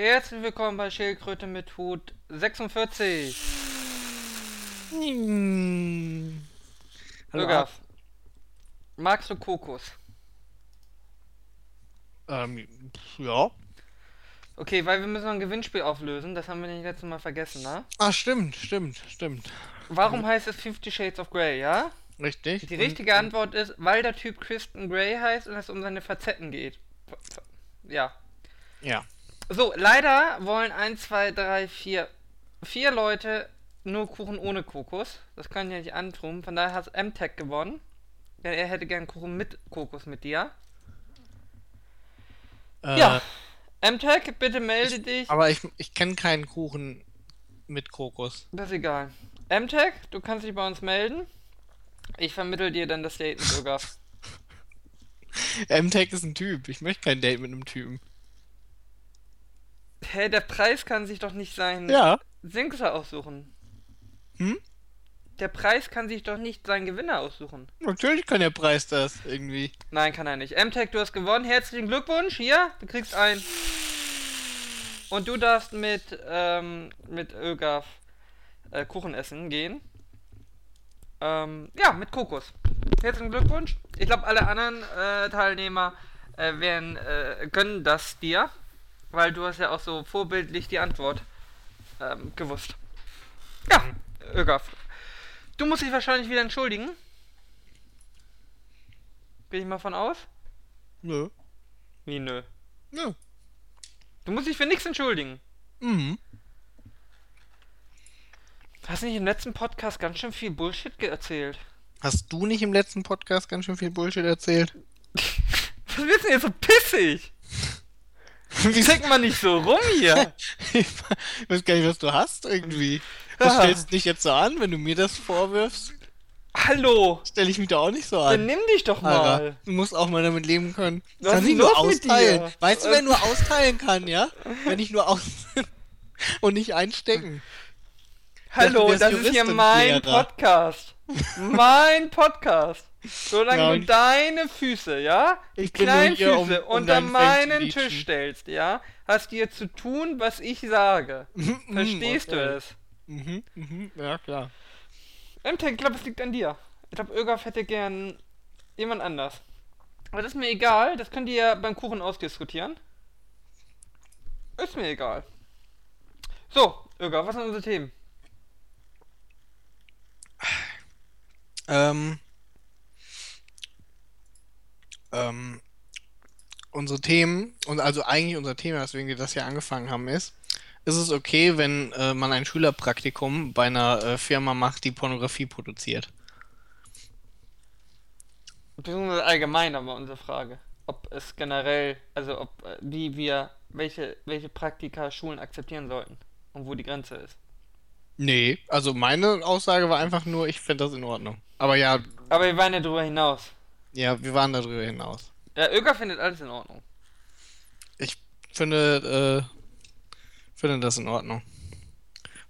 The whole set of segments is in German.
Herzlich willkommen bei Schildkröte mit Hut 46. Hm. Hallo, Lugaf, magst du Kokos? Ähm, ja. Okay, weil wir müssen noch ein Gewinnspiel auflösen, das haben wir nicht letztes Mal vergessen, ne? Ah, stimmt, stimmt, stimmt. Warum heißt es Fifty Shades of Grey, ja? Richtig. Die richtige Antwort ist, weil der Typ Kristen Grey heißt und es um seine Facetten geht. Ja. Ja. So, leider wollen 1, 2, 3, 4, vier Leute nur Kuchen ohne Kokos. Das kann ich ja nicht antun. Von daher hat MTech gewonnen. Denn er hätte gern Kuchen mit Kokos mit dir. Äh, Ja. MTech, bitte melde dich. Aber ich, ich kenne keinen Kuchen mit Kokos. Das ist egal. MTech, du kannst dich bei uns melden. Ich vermittel dir dann das Date mit Öger. MTech ist ein Typ. Ich möchte kein Date mit einem Typen. Hä, der Preis kann sich doch nicht sein Ja. Singster aussuchen. Hm? Der Preis kann sich doch nicht seinen Gewinner aussuchen. Natürlich kann der Preis das irgendwie. Nein, kann er nicht. MTech, du hast gewonnen. Herzlichen Glückwunsch. Hier, du kriegst ein. Und du darfst mit, ähm, mit Ögaf äh, Kuchen essen gehen. Ähm, ja, mit Kokos. Herzlichen Glückwunsch. Ich glaube, alle anderen äh, Teilnehmer äh, werden, äh, gönnen das dir. Weil du hast ja auch so vorbildlich die Antwort ähm, gewusst. Ja, Ögaf. Du musst dich wahrscheinlich wieder entschuldigen. Gehe ich mal von aus? Nö. Wie nö. Nö. Du musst dich für nichts entschuldigen. Mhm. Hast nicht im letzten Podcast ganz schön viel Bullshit erzählt? Hast du nicht im letzten Podcast ganz schön viel Bullshit erzählt? Was willst du denn jetzt so pissig? Zeig mal nicht so rum hier. ich weiß gar nicht, was du hast irgendwie. Du stellst dich jetzt so an, wenn du mir das vorwirfst. Hallo. Stelle ich mich da auch nicht so an. Dann nimm dich doch Alter, mal. du musst auch mal damit leben können. Was Kann ich nur austeilen. Weißt du, wer nur austeilen kann, ja? Wenn ich nur aus und nicht einstecken. Hallo, das ist hier mein Lehrer. Podcast. mein Podcast. Solange Ja, du deine Füße, ja? Die kleinen Füße um- um unter meinen. Tisch stellst, ja? Hast dir zu tun, was ich sage. Verstehst du es? Mhm, mhm, ja klar. MTech, ich glaube, es liegt an dir. Ich glaube, Ögaf hätte gern jemand anders. Aber das ist mir egal, das könnt ihr ja beim Kuchen ausdiskutieren. Ist mir egal. So, Ögaf, was sind unsere Themen? Ähm, ähm, unsere Themen, und also eigentlich unser Thema, weswegen wir das hier angefangen haben, ist, ist es okay, wenn äh, man ein Schülerpraktikum bei einer äh, Firma macht, die Pornografie produziert? Beziehungsweise allgemein aber unsere Frage. Ob es generell, also ob, äh, wie wir, welche, welche Praktika Schulen akzeptieren sollten. Und wo die Grenze ist. Nee, also meine Aussage war einfach nur, ich finde das in Ordnung. Aber ja, Aber wir waren ja drüber hinaus. ja, wir waren darüber hinaus. Ja, Ögaf findet alles in Ordnung. Ich finde, äh, finde das in Ordnung.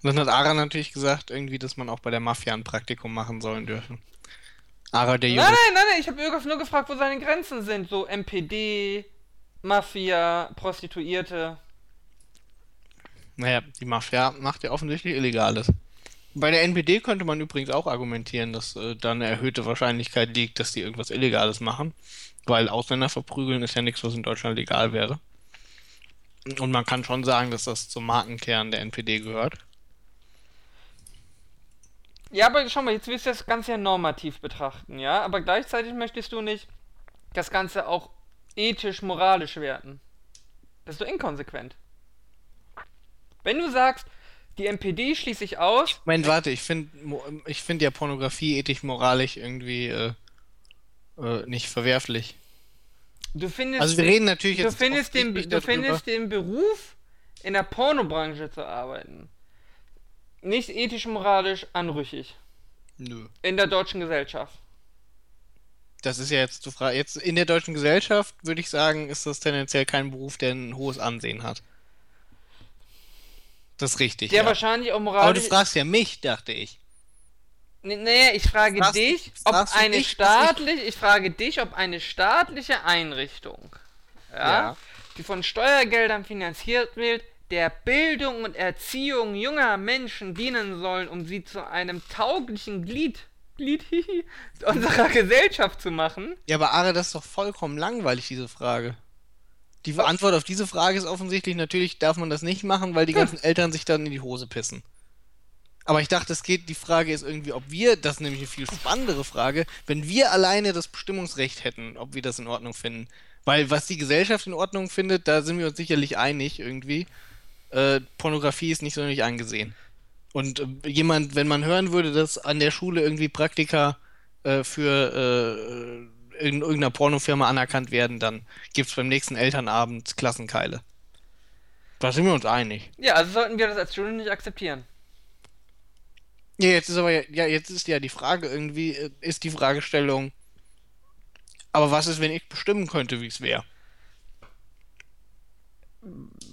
Und dann hat Ara natürlich gesagt, irgendwie, dass man auch bei der Mafia ein Praktikum machen sollen dürfen. Ara, der Nein, Jurist. nein, nein, nein, ich habe Ögaf nur gefragt, wo seine Grenzen sind. So MPD, Mafia, Prostituierte. Naja, die Mafia macht ja offensichtlich Illegales. Bei der NPD könnte man übrigens auch argumentieren, dass äh, da eine erhöhte Wahrscheinlichkeit liegt, dass die irgendwas Illegales machen. Weil Ausländer verprügeln ist ja nichts, was in Deutschland legal wäre. Und man kann schon sagen, dass das zum Markenkern der NPD gehört. Ja, aber schau mal, jetzt willst du das Ganze ja normativ betrachten, ja? Aber gleichzeitig möchtest du nicht das Ganze auch ethisch, moralisch werten. Das ist doch inkonsequent. Wenn du sagst, die NPD schließe ich aus, Moment, warte, ich finde ich find ja Pornografie ethisch, moralisch irgendwie äh, äh, nicht verwerflich. du findest, Also wir reden natürlich du jetzt findest, den, du findest den Beruf, in der Pornobranche zu arbeiten, nicht ethisch, moralisch anrüchig. Nö. In der deutschen Gesellschaft. Das ist ja jetzt zu fragen. Jetzt in der deutschen Gesellschaft würde ich sagen, ist das tendenziell kein Beruf, der ein hohes Ansehen hat. Das ist richtig. Der ja. wahrscheinlich auch Aber du moralisch. fragst ja mich, dachte ich. Nee, Nee, ich frage Fragst dich, ob eine mich, was ich- staatliche, ich frage dich, ob eine staatliche Einrichtung, ja, Ja. die von Steuergeldern finanziert wird, der Bildung und Erziehung junger Menschen dienen sollen, um sie zu einem tauglichen Glied, Glied unserer Gesellschaft zu machen. Ja, aber Are, das ist doch vollkommen langweilig, diese Frage. Die? Antwort auf diese Frage ist offensichtlich, natürlich darf man das nicht machen, weil die Hm. ganzen Eltern sich dann in die Hose pissen. Aber ich dachte, es geht, die Frage ist irgendwie, ob wir, das ist nämlich eine viel spannendere Frage, wenn wir alleine das Bestimmungsrecht hätten, ob wir das in Ordnung finden. Weil was die Gesellschaft in Ordnung findet, da sind wir uns sicherlich einig irgendwie. Äh, Pornografie ist nicht sonderlich angesehen. Und äh, jemand, wenn man hören würde, dass an der Schule irgendwie Praktika äh, für äh, in irgendeiner Pornofirma anerkannt werden, dann gibt's beim nächsten Elternabend Klassenkeile. Da sind wir uns einig. Ja, also sollten wir das als Schule nicht akzeptieren. Ja, jetzt ist aber ja, ja, jetzt ist ja die Frage irgendwie, äh, ist die Fragestellung, aber was ist, wenn ich bestimmen könnte, wie es wäre?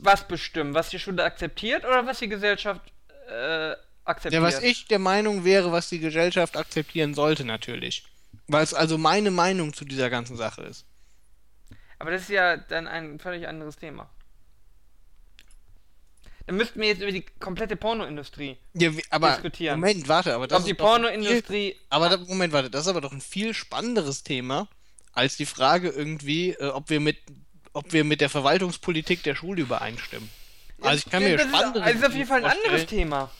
Was bestimmen? Was die Schule akzeptiert oder was die Gesellschaft äh, akzeptiert? Ja, was ich der Meinung wäre, was die Gesellschaft akzeptieren sollte, natürlich. Weil es also meine Meinung zu dieser ganzen Sache ist. Aber das ist ja dann ein völlig anderes Thema. Dann müssten wir jetzt über die komplette Pornoindustrie. Ja, aber Diskutieren. Moment, warte, aber das Ob die ist doch ein viel, Pornoindustrie. aber da, Moment, warte, das ist aber doch ein viel spannenderes Thema als die Frage irgendwie, äh, ob wir mit ob wir mit der Verwaltungspolitik der Schule übereinstimmen. Also ich kann mir das ist, spannendere das ist auf jeden Fall ein anderes. Thema.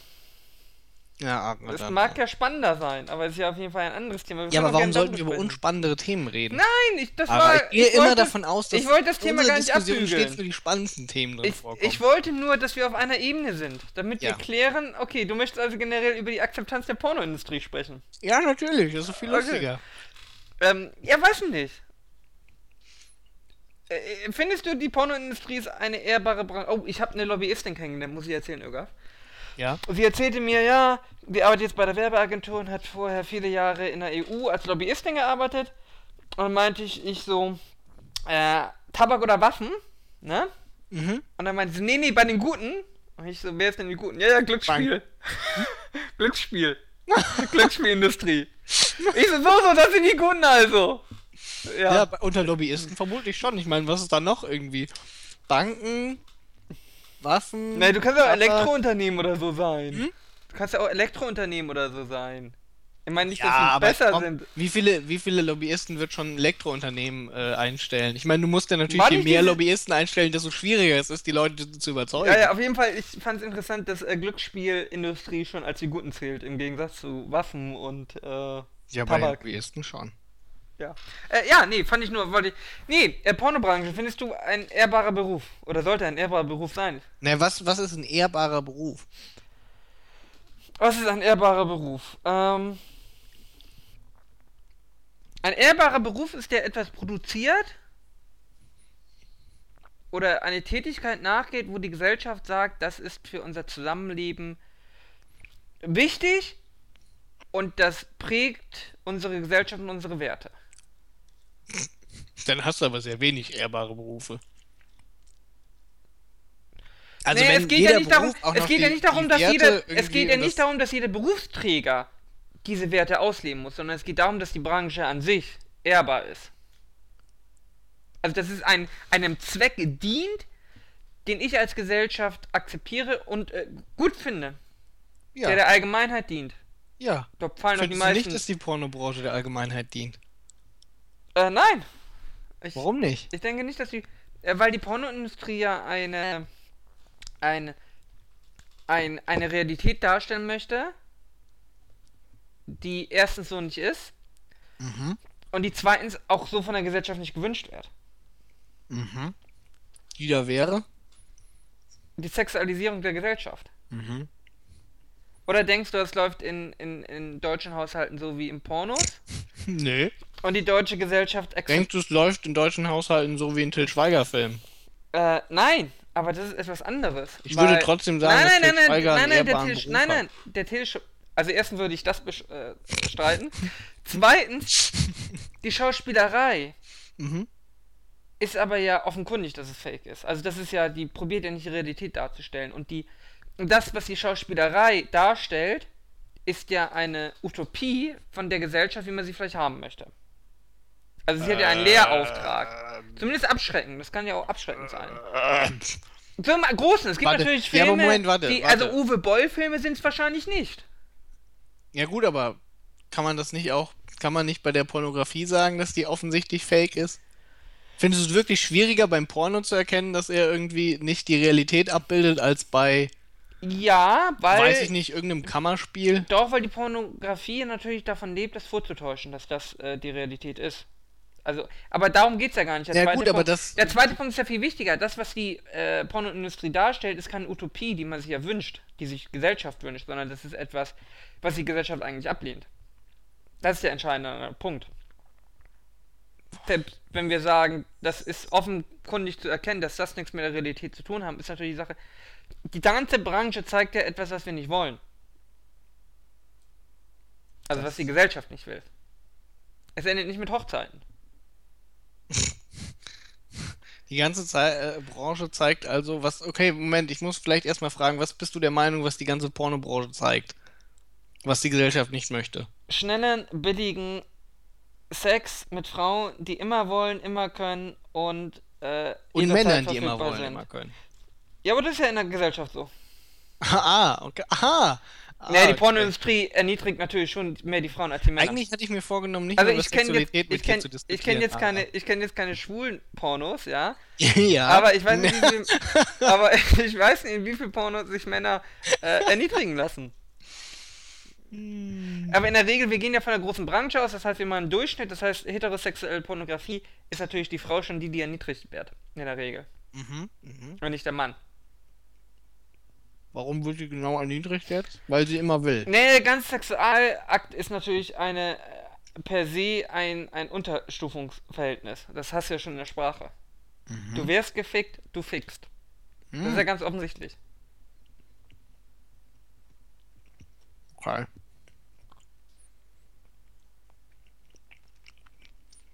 Ja, Es dann. mag ja spannender sein, aber es ist ja auf jeden Fall ein anderes Thema. Wir ja, aber warum sollten wir über unspannendere Themen reden? Nein, ich, das aber war. ich gehe immer wollte, davon aus, dass ich wollte das Thema gar nicht Diskussion abbügeln. stets nur die spannendsten Themen drin Ich, vorkommen. ich wollte nur, dass wir auf einer Ebene sind, damit Ja. wir klären, okay, du möchtest also generell über die Akzeptanz der Pornoindustrie sprechen. ja, natürlich, das ist viel Okay. lustiger. Ähm, ja, weiß nicht. Äh, findest du, die Pornoindustrie ist eine ehrbare Branche? Oh, ich habe eine Lobbyistin kennengelernt, muss ich erzählen, Irgaf. Ja. Und sie erzählte mir, ja, sie arbeitet jetzt bei der Werbeagentur und hat vorher viele Jahre in der EU als Lobbyistin gearbeitet. Und dann meinte ich, ich so, äh, Tabak oder Waffen, ne? Mhm. Und dann meinte sie, nee, nee, bei den Guten. Und ich so, wer ist denn die Guten? Ja, ja, Glücksspiel. Glücksspiel. Glücksspielindustrie. Ich so, so, so, das sind die Guten also. Ja, Ja. unter Lobbyisten vermutlich schon. Ich meine, was ist da noch irgendwie? Banken, Waffen. Nee, du kannst ja auch. Elektrounternehmen oder so sein. Hm? Du kannst ja auch Elektrounternehmen oder so sein. Ich meine nicht, Ja, dass sie besser komm, sind. Wie viele, wie viele Lobbyisten wird schon ein Elektrounternehmen äh, einstellen? Ich meine, du musst ja natürlich, je mehr Lobbyisten einstellen, desto schwieriger es ist, die Leute zu überzeugen. Ja, ja, auf jeden Fall, ich fand es interessant, dass äh, Glücksspielindustrie schon als die Guten zählt, im Gegensatz zu Waffen und äh, Ja, bei Tabak. Lobbyisten schon. Ja. Äh, ja, nee, fand ich nur, wollte ich. Nee, äh, Pornobranche, findest du ein ehrbarer Beruf? Oder sollte ein ehrbarer Beruf sein? Na, was, was ist ein ehrbarer Beruf? Was ist ein ehrbarer Beruf? Ähm. Ein ehrbarer Beruf ist, der etwas produziert oder eine Tätigkeit nachgeht, wo die Gesellschaft sagt, das ist für unser Zusammenleben wichtig und das prägt unsere Gesellschaft und unsere Werte. Dann hast du aber sehr wenig ehrbare Berufe. Also wenn es geht ja nicht darum, Beruf es geht ja nicht darum, dass jeder, es geht ja nicht darum, dass jeder Berufsträger diese Werte ausleben muss, sondern es geht darum, dass die Branche an sich ehrbar ist. Also, dass es ein, einem Zweck dient, den ich als Gesellschaft akzeptiere und äh, gut finde, Ja, der der Allgemeinheit dient. ja. Da fallen doch die Findest du nicht, meisten. dass die Pornobranche der Allgemeinheit dient? Äh, nein. Ich, Warum nicht? Ich denke nicht, dass die. Äh, weil die Pornoindustrie ja eine. Eine. Ein, eine Realität darstellen möchte, die erstens so nicht ist Mhm. und die zweitens auch so von der Gesellschaft nicht gewünscht wird. Mhm. Die da wäre? Die Sexualisierung der Gesellschaft. Mhm. Oder denkst du, es läuft in, in, in deutschen Haushalten so wie im Pornos? Nee. Und die deutsche Gesellschaft akzeptiert. Denkst du, es läuft in deutschen Haushalten so wie ein Till Schweiger-Film? Äh, nein, aber das ist etwas anderes. Ich weil- würde trotzdem sagen, nein, dass nein, Til nein, nein, Schweiger nein, einen nein, der ehrbaren Til, Beruf nein, nein, der Til, Sch- also erstens würde ich das besch- äh, bestreiten. Zweitens, die Schauspielerei Mhm. ist aber ja offenkundig, dass es fake ist. Also das ist ja, die probiert ja nicht die Realität darzustellen. Und die, und das, was die Schauspielerei darstellt, ist ja eine Utopie von der Gesellschaft, wie man sie vielleicht haben möchte. Also sie hat ja einen Lehrauftrag. Zumindest abschreckend, das kann ja auch abschreckend sein. Äh, So im Großen, es gibt Warte, natürlich ja, Filme, aber Moment, warte, die, warte. also Uwe Boll-Filme sind es wahrscheinlich nicht. Ja gut, aber kann man das nicht auch, kann man nicht bei der Pornografie sagen, dass die offensichtlich fake ist? Findest du es wirklich schwieriger beim Porno zu erkennen, dass er irgendwie nicht die Realität abbildet, als bei, Ja, weil. weiß ich nicht, irgendeinem Kammerspiel? Doch, weil die Pornografie natürlich davon lebt, das vorzutäuschen, dass das äh, die Realität ist. Also, aber darum geht es ja gar nicht. Der Ja, zweite gut, Punkt, das- Der zweite Punkt ist ja viel wichtiger. Das, was die äh, Pornoindustrie darstellt, ist keine Utopie, die man sich ja wünscht, die sich Gesellschaft wünscht, sondern das ist etwas, was die Gesellschaft eigentlich ablehnt. Das ist der entscheidende Punkt. Selbst wenn wir sagen, das ist offenkundig zu erkennen, dass das nichts mit der Realität zu tun haben, ist natürlich die Sache. Die ganze Branche zeigt ja etwas, was wir nicht wollen. Also was die Gesellschaft nicht will. Es endet nicht mit Hochzeiten. Die ganze Zei äh, Branche zeigt also, was. Okay, Moment, ich muss vielleicht erstmal fragen, was bist du der Meinung, was die ganze Pornobranche zeigt? Was die Gesellschaft nicht möchte? Schnellen, billigen Sex mit Frauen, die immer wollen, immer können und äh, Und Männern, die immer wollen, sind. immer können. Ja, aber das ist ja in der Gesellschaft so. ah, okay. Aha! Ah, naja, die okay. Pornoindustrie erniedrigt natürlich schon mehr die Frauen als die Männer. Eigentlich hatte ich mir vorgenommen, nicht also über ich kenne jetzt, Sexualität mit ich kenn, zu ich diskutieren. kenn jetzt keine, aber- ich kenne jetzt keine schwulen Pornos, ja. ja. Aber ich weiß nicht, wie viel, aber ich weiß nicht, in wie viel Pornos sich Männer äh, erniedrigen lassen. Aber in der Regel, wir gehen ja von der großen Branche aus, das heißt, wir machen einen Durchschnitt, das heißt, heterosexuelle Pornografie ist natürlich die Frau schon die, die erniedrigt wird. In der Regel. Mhm, mhm. Und nicht der Mann. Warum wird sie genau erniedrigt jetzt? Weil sie immer will. Nee, der ganze Sexualakt ist natürlich eine äh, per se ein, ein Unterstufungsverhältnis. Das hast du ja schon in der Sprache. Du wirst gefickt, du fickst. Das ist ja Hm, ganz offensichtlich. okay.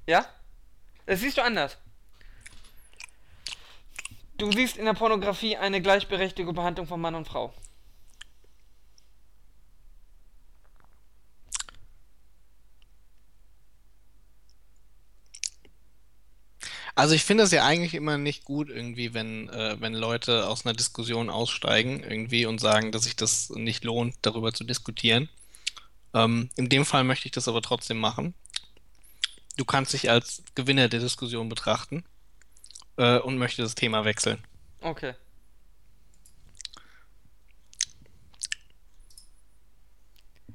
Ja? Das siehst du anders. Du siehst in der Pornografie eine gleichberechtigte Behandlung von Mann und Frau. Also ich finde es ja eigentlich immer nicht gut irgendwie, wenn, äh, wenn Leute aus einer Diskussion aussteigen irgendwie und sagen, dass sich das nicht lohnt, darüber zu diskutieren. Ähm, in dem Fall möchte ich das aber trotzdem machen. Du kannst dich als Gewinner der Diskussion betrachten äh, und möchte das Thema wechseln. Okay.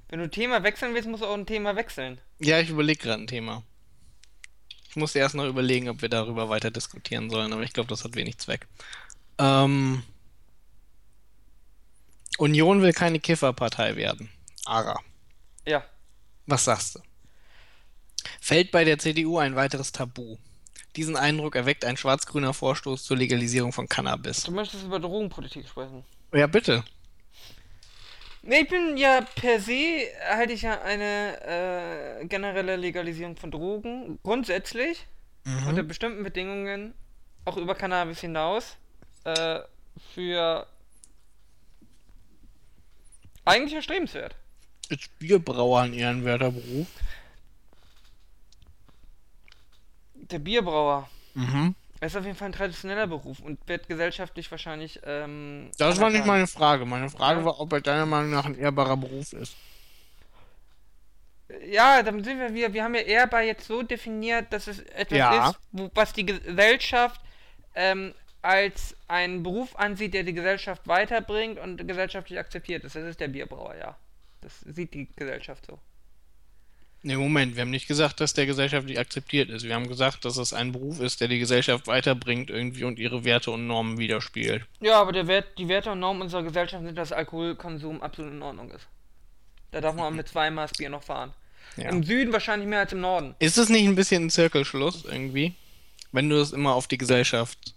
Wenn du Thema wechseln willst, musst du auch ein Thema wechseln. Ja, ich überlege gerade ein Thema. Ich muss erst noch überlegen, ob wir darüber weiter diskutieren sollen, aber ich glaube, das hat wenig Zweck. Ähm, Union will keine Kifferpartei werden. Ara. Ja. Was sagst du? Fällt bei der CDU ein weiteres Tabu? Diesen Eindruck erweckt ein schwarz-grüner Vorstoß zur Legalisierung von Cannabis. Du möchtest über Drogenpolitik sprechen. Ja, bitte. Nee, ich bin ja per se, halte ich ja eine äh, generelle Legalisierung von Drogen grundsätzlich unter bestimmten Bedingungen auch über Cannabis hinaus äh, für eigentlich erstrebenswert. Ist Bierbrauer ein ehrenwerter Beruf? Der Bierbrauer Mhm. ist auf jeden Fall ein traditioneller Beruf und wird gesellschaftlich wahrscheinlich. Ähm, Das war nicht meine Frage. Meine Frage war, ob er deiner Meinung nach ein ehrbarer Beruf ist. Ja, dann sind wir wieder. Wir haben ja ehrbar jetzt so definiert, dass es etwas Ja. ist, wo, was die Gesellschaft ähm, als einen Beruf ansieht, der die Gesellschaft weiterbringt und gesellschaftlich akzeptiert ist. Das ist der Bierbrauer, ja. Das sieht die Gesellschaft so. Ne, Moment, wir haben nicht gesagt, dass der gesellschaftlich akzeptiert ist. Wir haben gesagt, dass es ein Beruf ist, der die Gesellschaft weiterbringt irgendwie und ihre Werte und Normen widerspiegelt. Ja, aber der Wert, die Werte und Normen unserer Gesellschaft sind, dass Alkoholkonsum absolut in Ordnung ist. Da darf man auch mit zwei Maß Bier noch fahren. Ja. Im Süden wahrscheinlich mehr als im Norden. Ist es nicht ein bisschen ein Zirkelschluss irgendwie, wenn du es immer auf die Gesellschaft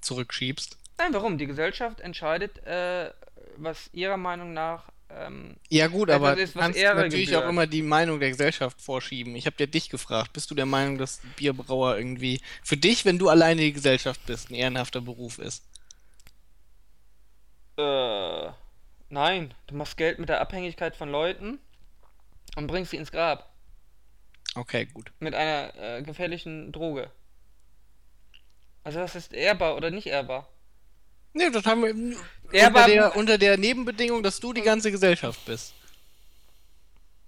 zurückschiebst? Nein, warum? Die Gesellschaft entscheidet, äh, was ihrer Meinung nach ähm, Ja gut, Etwas aber du kannst natürlich auch immer die Meinung der Gesellschaft vorschieben. Ich habe dir dich gefragt, bist du der Meinung, dass Bierbrauer irgendwie für dich, wenn du alleine die Gesellschaft bist, ein ehrenhafter Beruf ist? Äh, nein, du machst Geld mit der Abhängigkeit von Leuten und bringst sie ins Grab Okay, gut. mit einer äh, gefährlichen Droge. Also das ist ehrbar oder nicht ehrbar? Nee, das haben wir Ja, unter, der, unter der Nebenbedingung, dass du die ganze Gesellschaft bist.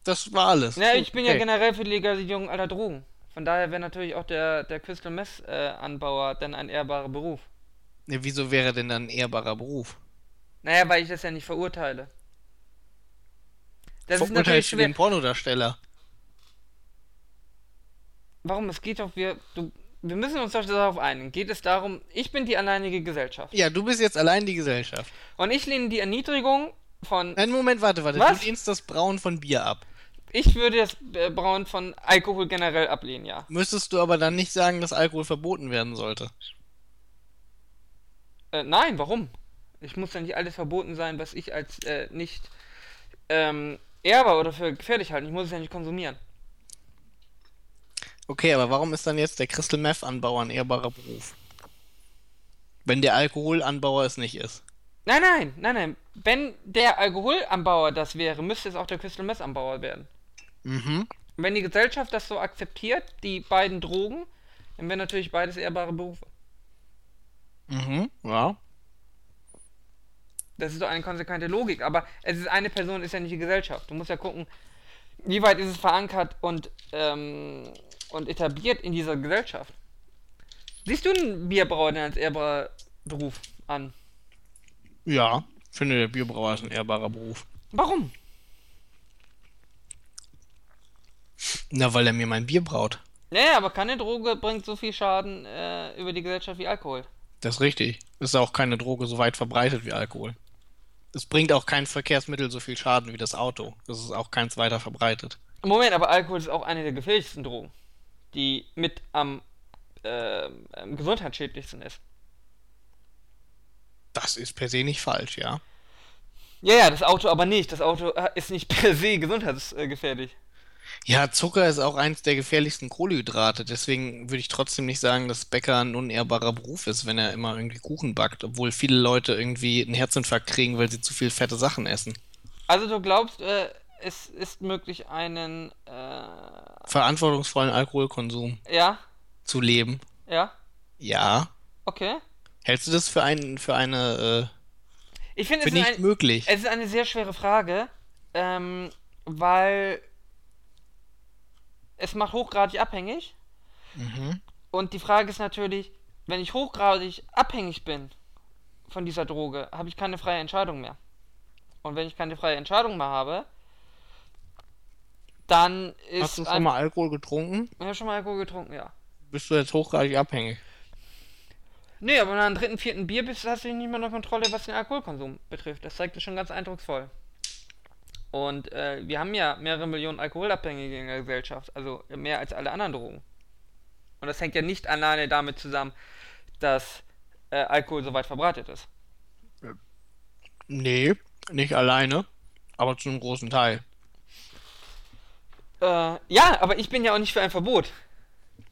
Das war alles. Ja, ich bin ja Okay. generell für die Legalisierung aller Drogen. Von daher wäre natürlich auch der, der Crystal Meth äh, Anbauer dann ein ehrbarer Beruf. Ja, wieso wäre denn dann ein ehrbarer Beruf? Naja, weil ich das ja nicht verurteile. Das ist natürlich Verurteilst schwer. den Pornodarsteller? Warum? Es geht doch, wir, du, wir müssen uns doch darauf einigen. Geht es darum, ich bin die alleinige Gesellschaft. Ja, du bist jetzt allein die Gesellschaft. Und ich lehne die Erniedrigung von, Nein, Moment, warte, warte. Was? Du lehnst das Brauen von Bier ab. ich würde das äh, Brauen von Alkohol generell ablehnen, ja. Müsstest du aber dann nicht sagen, dass Alkohol verboten werden sollte. Äh, nein, warum? Ich muss ja nicht alles verboten sein, was ich als äh, nicht ähm, ehrbar oder für gefährlich halte. Ich muss es ja nicht konsumieren. Okay, aber warum ist dann jetzt der Crystal Meth Anbauer ein ehrbarer Beruf? Wenn der Alkoholanbauer es nicht ist. Nein, nein, nein, nein. Wenn der Alkoholanbauer das wäre, müsste es auch der Crystal Meth Anbauer werden. Mhm. Wenn die Gesellschaft das so akzeptiert, die beiden Drogen, dann wären natürlich beides ehrbare Berufe. Mhm. Ja. Das ist doch eine konsequente Logik, aber es ist eine Person, ist ja nicht die Gesellschaft. Du musst ja gucken, wie weit ist es verankert und, ähm, und etabliert in dieser Gesellschaft. Siehst du einen Bierbrauer denn als ehrbarer Beruf an? Ja. Finde, der Bierbrauer ist ein ehrbarer Beruf. Warum? Na, weil er mir mein Bier braut. Naja, aber keine Droge bringt so viel Schaden äh, über die Gesellschaft wie Alkohol. Das ist richtig. Ist auch keine Droge so weit verbreitet wie Alkohol. Es bringt auch kein Verkehrsmittel so viel Schaden wie das Auto. Das ist auch keins weiter verbreitet. Moment, aber Alkohol ist auch eine der gefährlichsten Drogen, die mit am äh, gesundheitsschädlichsten ist. Das ist per se nicht falsch, ja. Ja, ja, das Auto aber nicht. Das Auto äh, ist nicht per se gesundheitsgefährlich. Ja, Zucker ist auch eins der gefährlichsten Kohlenhydrate. Deswegen würde ich trotzdem nicht sagen, dass Bäcker ein unehrbarer Beruf ist, wenn er immer irgendwie Kuchen backt. Obwohl viele Leute irgendwie einen Herzinfarkt kriegen, weil sie zu viel fette Sachen essen. Also du glaubst, äh, es ist möglich, einen, äh, Verantwortungsvollen Alkoholkonsum ja, zu leben. ja, Ja. okay. Hältst du das für, ein, für eine, Ich äh, finde, für es, nicht ein, möglich? es ist eine sehr schwere Frage, ähm, weil es macht hochgradig abhängig. Mhm. Und die Frage ist natürlich, wenn ich hochgradig abhängig bin von dieser Droge, habe ich keine freie Entscheidung mehr. Und wenn ich keine freie Entscheidung mehr habe, dann ist Hast du schon ein- mal Alkohol getrunken? Ich habe schon mal Alkohol getrunken, ja. Bist du jetzt hochgradig abhängig? Nee, aber wenn du am dritten, vierten Bier bist, hast du nicht mehr eine Kontrolle, was den Alkoholkonsum betrifft. Das zeigt es schon ganz eindrucksvoll. Und äh, wir haben ja mehrere Millionen Alkoholabhängige in der Gesellschaft, also mehr als alle anderen Drogen. Und das hängt ja nicht alleine damit zusammen, dass äh, Alkohol so weit verbreitet ist. Nee, nicht alleine, aber zu einem großen Teil. Äh, ja, aber ich bin ja auch nicht für ein Verbot.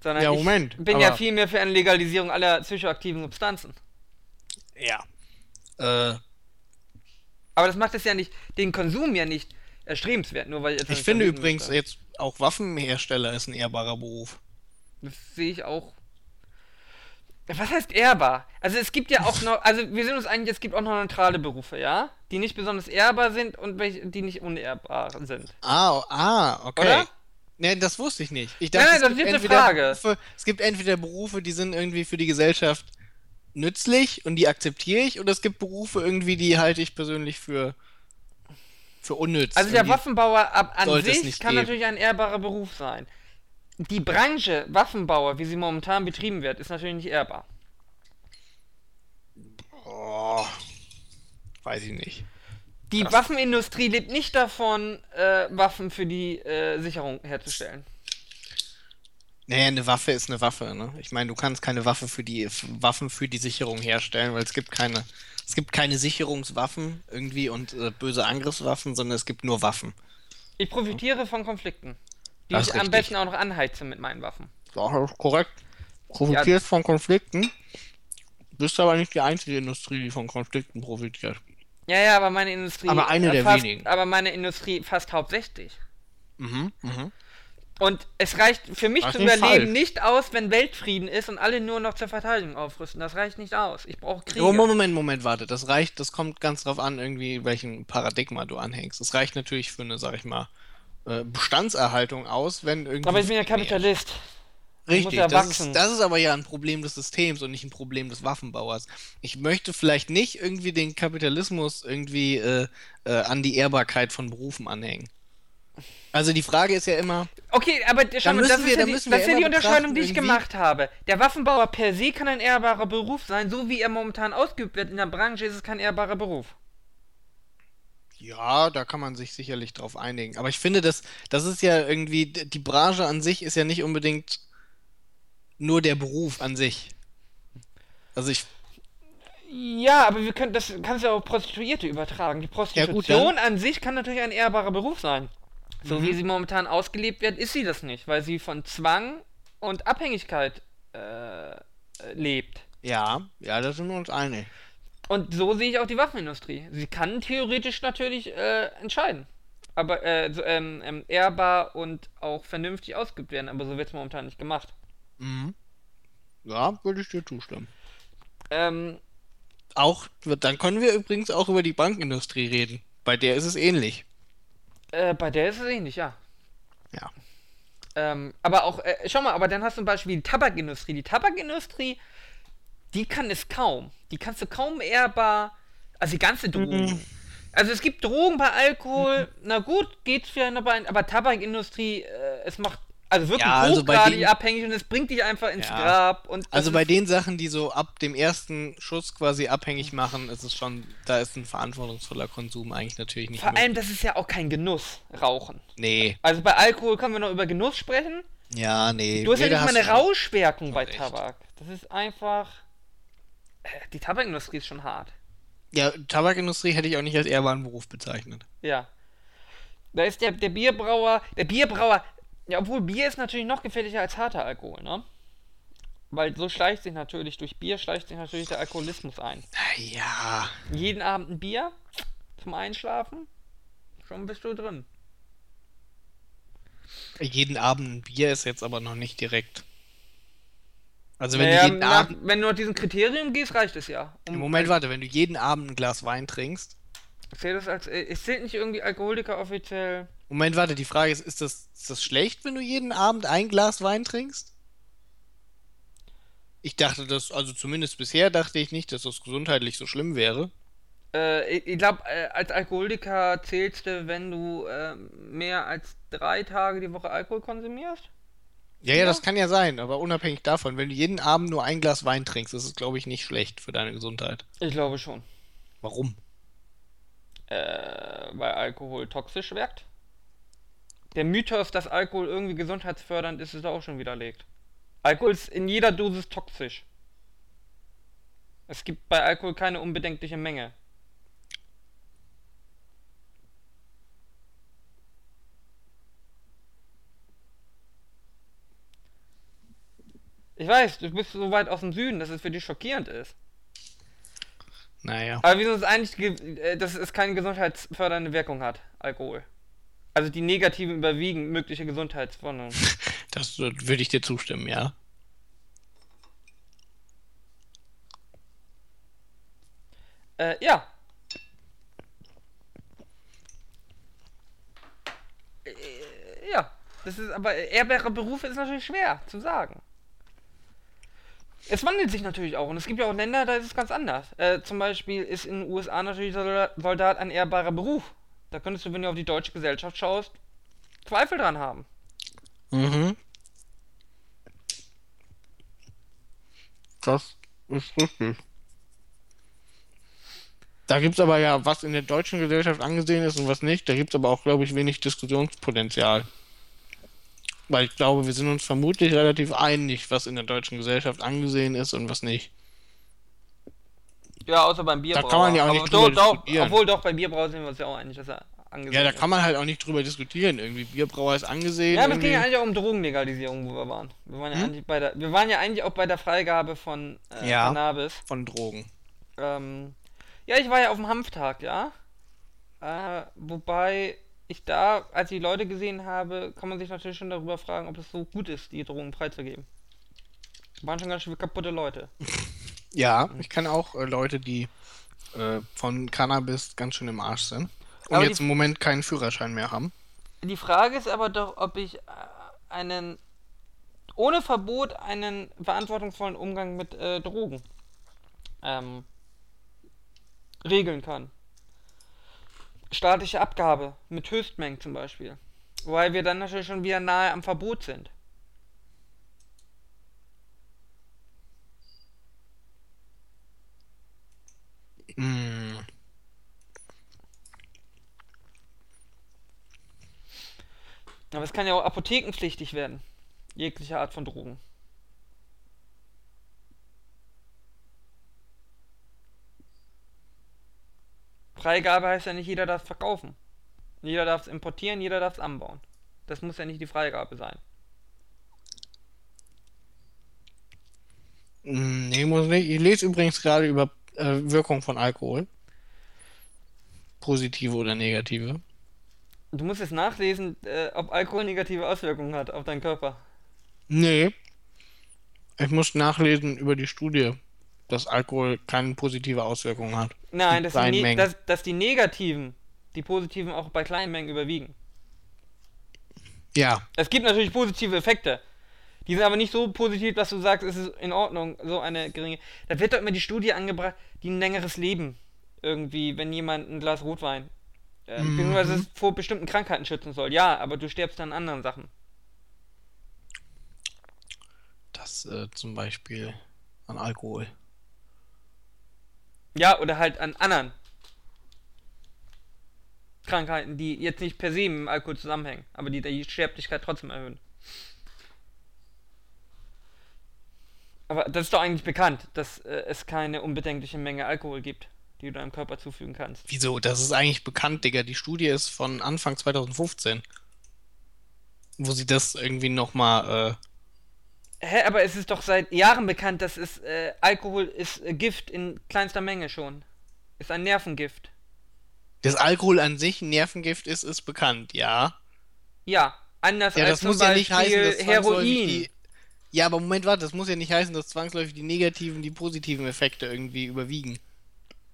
Sondern Ja, ich Moment, bin ja vielmehr für eine Legalisierung aller psychoaktiven Substanzen. Ja. Äh, Aber das macht es ja nicht, den Konsum ja nicht erstrebenswert, nur weil ich ich finde übrigens jetzt auch Waffenhersteller ist ein ehrbarer Beruf. Das sehe ich auch. Was heißt ehrbar? Also es gibt ja auch noch, also wir sind uns einig, es gibt auch noch neutrale Berufe, ja? Die nicht besonders ehrbar sind und welche, die nicht unehrbar sind. Ah, ah, okay. Oder? Nee, das wusste ich nicht. Ich Nein, dachte, das es, ist gibt eine Frage. Berufe, es gibt entweder Berufe, die sind irgendwie für die Gesellschaft nützlich und die akzeptiere ich, oder es gibt Berufe irgendwie, die halte ich persönlich für, für unnütz. Also der Waffenbauer ab, an sich nicht kann geben. natürlich ein ehrbarer Beruf sein. Die Branche Waffenbauer, wie sie momentan betrieben wird, ist natürlich nicht ehrbar. Oh, weiß ich nicht. Die Krass. Waffenindustrie lebt nicht davon, äh, Waffen für die äh, Sicherung herzustellen. Naja, eine Waffe ist eine Waffe, ne? Ich meine, du kannst keine Waffe für die Waffen für die Sicherung herstellen, weil es gibt keine, es gibt keine Sicherungswaffen irgendwie und äh, böse Angriffswaffen, sondern es gibt nur Waffen. Ich profitiere von Konflikten, die Das ich am besten auch noch anheize mit meinen Waffen. Ja, das ist korrekt. Profitierst von Konflikten, bist aber nicht die einzige Industrie, die von Konflikten profitiert. Ja, ja, aber meine Industrie. Aber eine äh, der fast, wenigen. Aber meine Industrie fast hauptsächlich. Mhm, mhm. Und es reicht für mich Das zu ist nicht überleben falsch. nicht aus, wenn Weltfrieden ist und alle nur noch zur Verteidigung aufrüsten. Das reicht nicht aus. Ich brauche Kriege. Oh, Moment, Moment, warte. Das reicht, das kommt ganz drauf an, irgendwie, welchen Paradigma du anhängst. Das reicht natürlich für eine, sag ich mal, Bestandserhaltung aus, wenn irgendwie. Aber ich bin ja. Kapitalist. Richtig, ja das ist, das ist aber ja ein Problem des Systems und nicht ein Problem des Waffenbauers. Ich möchte vielleicht nicht irgendwie den Kapitalismus irgendwie äh, äh, an die Ehrbarkeit von Berufen anhängen. Also die Frage ist ja immer, Okay, aber schau mal, das wir- ist ja die, das ist ja die Unterscheidung, die ich gemacht habe. Der Waffenbauer per se kann ein ehrbarer Beruf sein, so wie er momentan ausgeübt wird in der Branche, ist es kein ehrbarer Beruf. Ja, da kann man sich sicherlich drauf einigen. Aber ich finde, das, das ist ja irgendwie, die Branche an sich ist ja nicht unbedingt nur der Beruf an sich. Also ich, Ja, aber wir können das kannst du ja auf Prostituierte übertragen. Die Prostitution an sich kann natürlich ein ehrbarer Beruf sein. So Mhm. wie sie momentan ausgelebt wird, ist sie das nicht, weil sie von Zwang und Abhängigkeit äh, äh, lebt. ja, ja, da sind wir uns einig. Und so sehe ich auch die Waffenindustrie. Sie kann theoretisch natürlich äh, entscheiden. Aber äh, so, ähm, ähm, ehrbar und auch vernünftig ausgeübt werden, aber so wird es momentan nicht gemacht. Mhm. Ja, würde ich dir zustimmen. Ähm, Auch, dann können wir übrigens auch über die Bankindustrie reden. Bei der ist es ähnlich. äh, bei der ist es ähnlich, ja. Ja. Ähm, aber auch, äh, schau mal, aber dann hast du zum Beispiel die Tabakindustrie. Die Tabakindustrie, die kann es kaum. Die kannst du kaum ehrbar, also die ganze Drogen. Also es gibt Drogen bei Alkohol, na gut, geht's vielleicht noch bei, aber Tabakindustrie, äh, es macht also wirklich Ja, also bei hochgradig denen- abhängig und es bringt dich einfach ins Ja. Grab. Und Also bei den Sachen, die so ab dem ersten Schuss quasi abhängig machen, ist es schon, da ist ein verantwortungsvoller Konsum eigentlich natürlich nicht vor allem, möglich. das ist ja auch kein Genuss, Rauchen. Nee, Also bei Alkohol können wir noch über Genuss sprechen. ja, nee. Du hast nee, ja nicht mal eine Rauschwirkung bei recht. Tabak. Das ist einfach. Die Tabakindustrie ist schon hart. Ja, Tabakindustrie hätte ich auch nicht als ehrbaren Beruf bezeichnet. Ja. Da ist der, der Bierbrauer. Der Bierbrauer. Ja, obwohl Bier ist natürlich noch gefährlicher als harter Alkohol, ne? Weil so schleicht sich natürlich, durch Bier schleicht sich natürlich der Alkoholismus ein. Ja, Jeden Abend ein Bier zum Einschlafen, schon bist du drin. jeden Abend ein Bier ist jetzt aber noch nicht direkt. Also wenn Naja, du jeden nach, Abend. wenn du nach diesem Kriterium gehst, reicht es ja. Um- Moment, warte, wenn du jeden Abend ein Glas Wein trinkst. Zählt das als. äh, Es zählt nicht irgendwie Alkoholiker offiziell. Moment, warte, die Frage ist, ist das, ist das schlecht, wenn du jeden Abend ein Glas Wein trinkst? Ich dachte das, also zumindest bisher dachte ich nicht, dass das gesundheitlich so schlimm wäre. Äh, ich ich glaube, äh, als Alkoholiker zählst du, wenn du äh, mehr als drei Tage die Woche Alkohol konsumierst? Ja, ja, das kann ja sein, aber unabhängig davon, wenn du jeden Abend nur ein Glas Wein trinkst, ist es, glaube ich, nicht schlecht für deine Gesundheit. Ich glaube schon. Warum? Äh, weil Alkohol toxisch wirkt. Der Mythos, dass Alkohol irgendwie gesundheitsfördernd ist, ist auch schon widerlegt. Alkohol ist in jeder Dosis toxisch. Es gibt bei Alkohol keine unbedenkliche Menge. Weiß, du bist so weit aus dem Süden, dass es für dich schockierend ist. Naja. Aber wieso ist eigentlich, ge- äh, dass es keine gesundheitsfördernde Wirkung hat, Alkohol? Also die negativen überwiegen mögliche Gesundheitsfolgen. Das würde ich dir zustimmen, ja. Äh, ja. Äh, ja. Das ist aber ehrbare Berufe ist natürlich schwer zu sagen. Es wandelt sich natürlich auch und es gibt ja auch Länder, da ist es ganz anders. Äh, zum Beispiel ist in den USA natürlich Solda- Soldat ein ehrbarer Beruf. Da könntest du, wenn du auf die deutsche Gesellschaft schaust, Zweifel dran haben. Mhm. Das ist richtig. Da gibt es aber ja, was in der deutschen Gesellschaft angesehen ist und was nicht. Da gibt es aber auch, glaube ich, wenig Diskussionspotenzial. Weil ich glaube, wir sind uns vermutlich relativ einig, was in der deutschen Gesellschaft angesehen ist und was nicht. Ja, außer beim Bierbrauer. kann man ja auch nicht Aber drüber doch, diskutieren. Obwohl doch, beim Bierbrauer sind wir uns ja auch einig, dass er angesehen Ja, da ist. kann man halt auch nicht drüber diskutieren. Irgendwie Bierbrauer ist angesehen. Ja, aber es ging ja eigentlich auch um Drogenlegalisierung, wo wir waren. Wir waren ja, Hm? eigentlich, bei der, wir waren ja eigentlich auch bei der Freigabe von äh, Ja. Cannabis. von Drogen. Ähm, ja, ich war ja auf dem Hanftag, ja. Äh, wobei ich da, als ich die Leute gesehen habe, kann man sich natürlich schon darüber fragen, ob es so gut ist, die Drogen freizugeben. Waren schon ganz schön kaputte Leute. Ja, ich kenne auch äh, Leute, die äh, von Cannabis ganz schön im Arsch sind und Aber jetzt die- im Moment keinen Führerschein mehr haben. Die Frage ist aber doch, ob ich äh, einen ohne Verbot einen verantwortungsvollen Umgang mit äh, Drogen ähm, regeln kann. Staatliche Abgabe mit Höchstmengen zum Beispiel. Weil wir dann natürlich schon wieder nahe am Verbot sind. Mm, Aber es kann ja auch apothekenpflichtig werden. Jegliche Art von Drogen. Freigabe heißt ja nicht, jeder darf es verkaufen. Jeder darf es importieren, jeder darf es anbauen. Das muss ja nicht die Freigabe sein. mm, nee, muss nicht. Ich lese übrigens gerade über äh, Wirkung von Alkohol. Positive oder negative. Du musst jetzt nachlesen, äh, ob Alkohol negative Auswirkungen hat auf deinen Körper. Nee. Ich muss nachlesen über die Studie, dass Alkohol keine positive Auswirkungen hat. Nein, In dass die, ne dass, dass die negativen, die positiven auch bei kleinen Mengen überwiegen. Ja, Es gibt natürlich positive Effekte. Die sind aber nicht so positiv, dass du sagst, es ist in Ordnung, so eine geringe. Da wird doch immer die Studie angebracht, die ein längeres Leben irgendwie, wenn jemand ein Glas Rotwein, äh, Mhm. beziehungsweise es vor bestimmten Krankheiten schützen soll. Ja, aber du stirbst an anderen Sachen. das äh, zum Beispiel an Alkohol. Ja, oder halt an anderen Krankheiten, die jetzt nicht per se mit dem Alkohol zusammenhängen, aber die die Sterblichkeit trotzdem erhöhen. Aber das ist doch eigentlich bekannt, dass äh, es keine unbedenkliche Menge Alkohol gibt, die du deinem Körper zufügen kannst. Wieso? Das ist eigentlich bekannt, Digga. Die Studie ist von Anfang 2015. Wo sie das irgendwie nochmal, äh, Hä, aber es ist doch seit Jahren bekannt, dass es äh, Alkohol ist äh, Gift in kleinster Menge schon. Ist ein Nervengift. dass Alkohol an sich ein Nervengift ist, ist bekannt, ja. Ja, anders Ja, als das zum muss ja nicht heißen, Beispiel Heroin. die. Ja, aber Moment, warte, das muss ja nicht heißen, dass zwangsläufig die negativen, die positiven Effekte irgendwie überwiegen.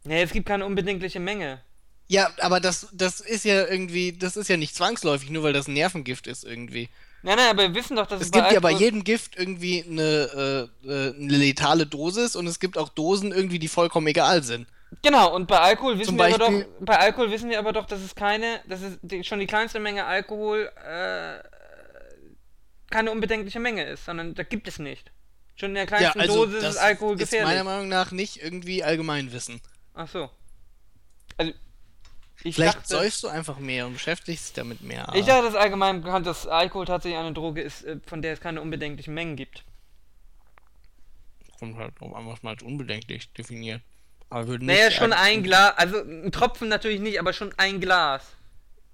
Nee, es gibt keine unbedenkliche Menge. Ja, aber das, das ist ja irgendwie, das ist ja nicht zwangsläufig, nur weil das ein Nervengift ist irgendwie. Nein, nein, aber wir wissen doch, dass Es es gibt ja bei jedem Gift irgendwie eine, äh, äh, eine letale Dosis und es gibt auch Dosen irgendwie, die vollkommen egal sind. Genau, und bei Alkohol wissen Zum wir aber doch, Beispiel- bei Alkohol wissen wir aber doch, dass es keine, dass es die, schon die kleinste Menge Alkohol äh, keine unbedenkliche Menge ist, sondern da gibt es nicht. Schon in der Ja, kleinsten also Dosis das ist Alkohol ist meiner gefährlich. Meinung nach nicht irgendwie Allgemeinwissen. Ach so. Also ich Vielleicht dachte, säufst du einfach mehr und beschäftigst dich damit mehr. ich dachte, das ist allgemein bekannt, dass Alkohol tatsächlich eine Droge ist, äh, von der es keine unbedenklichen Mengen gibt. Kommt halt drauf an, was man als unbedenklich definiert. Aber würde Naja, schon ein Glas, also ein Tropfen natürlich nicht, aber schon ein Glas.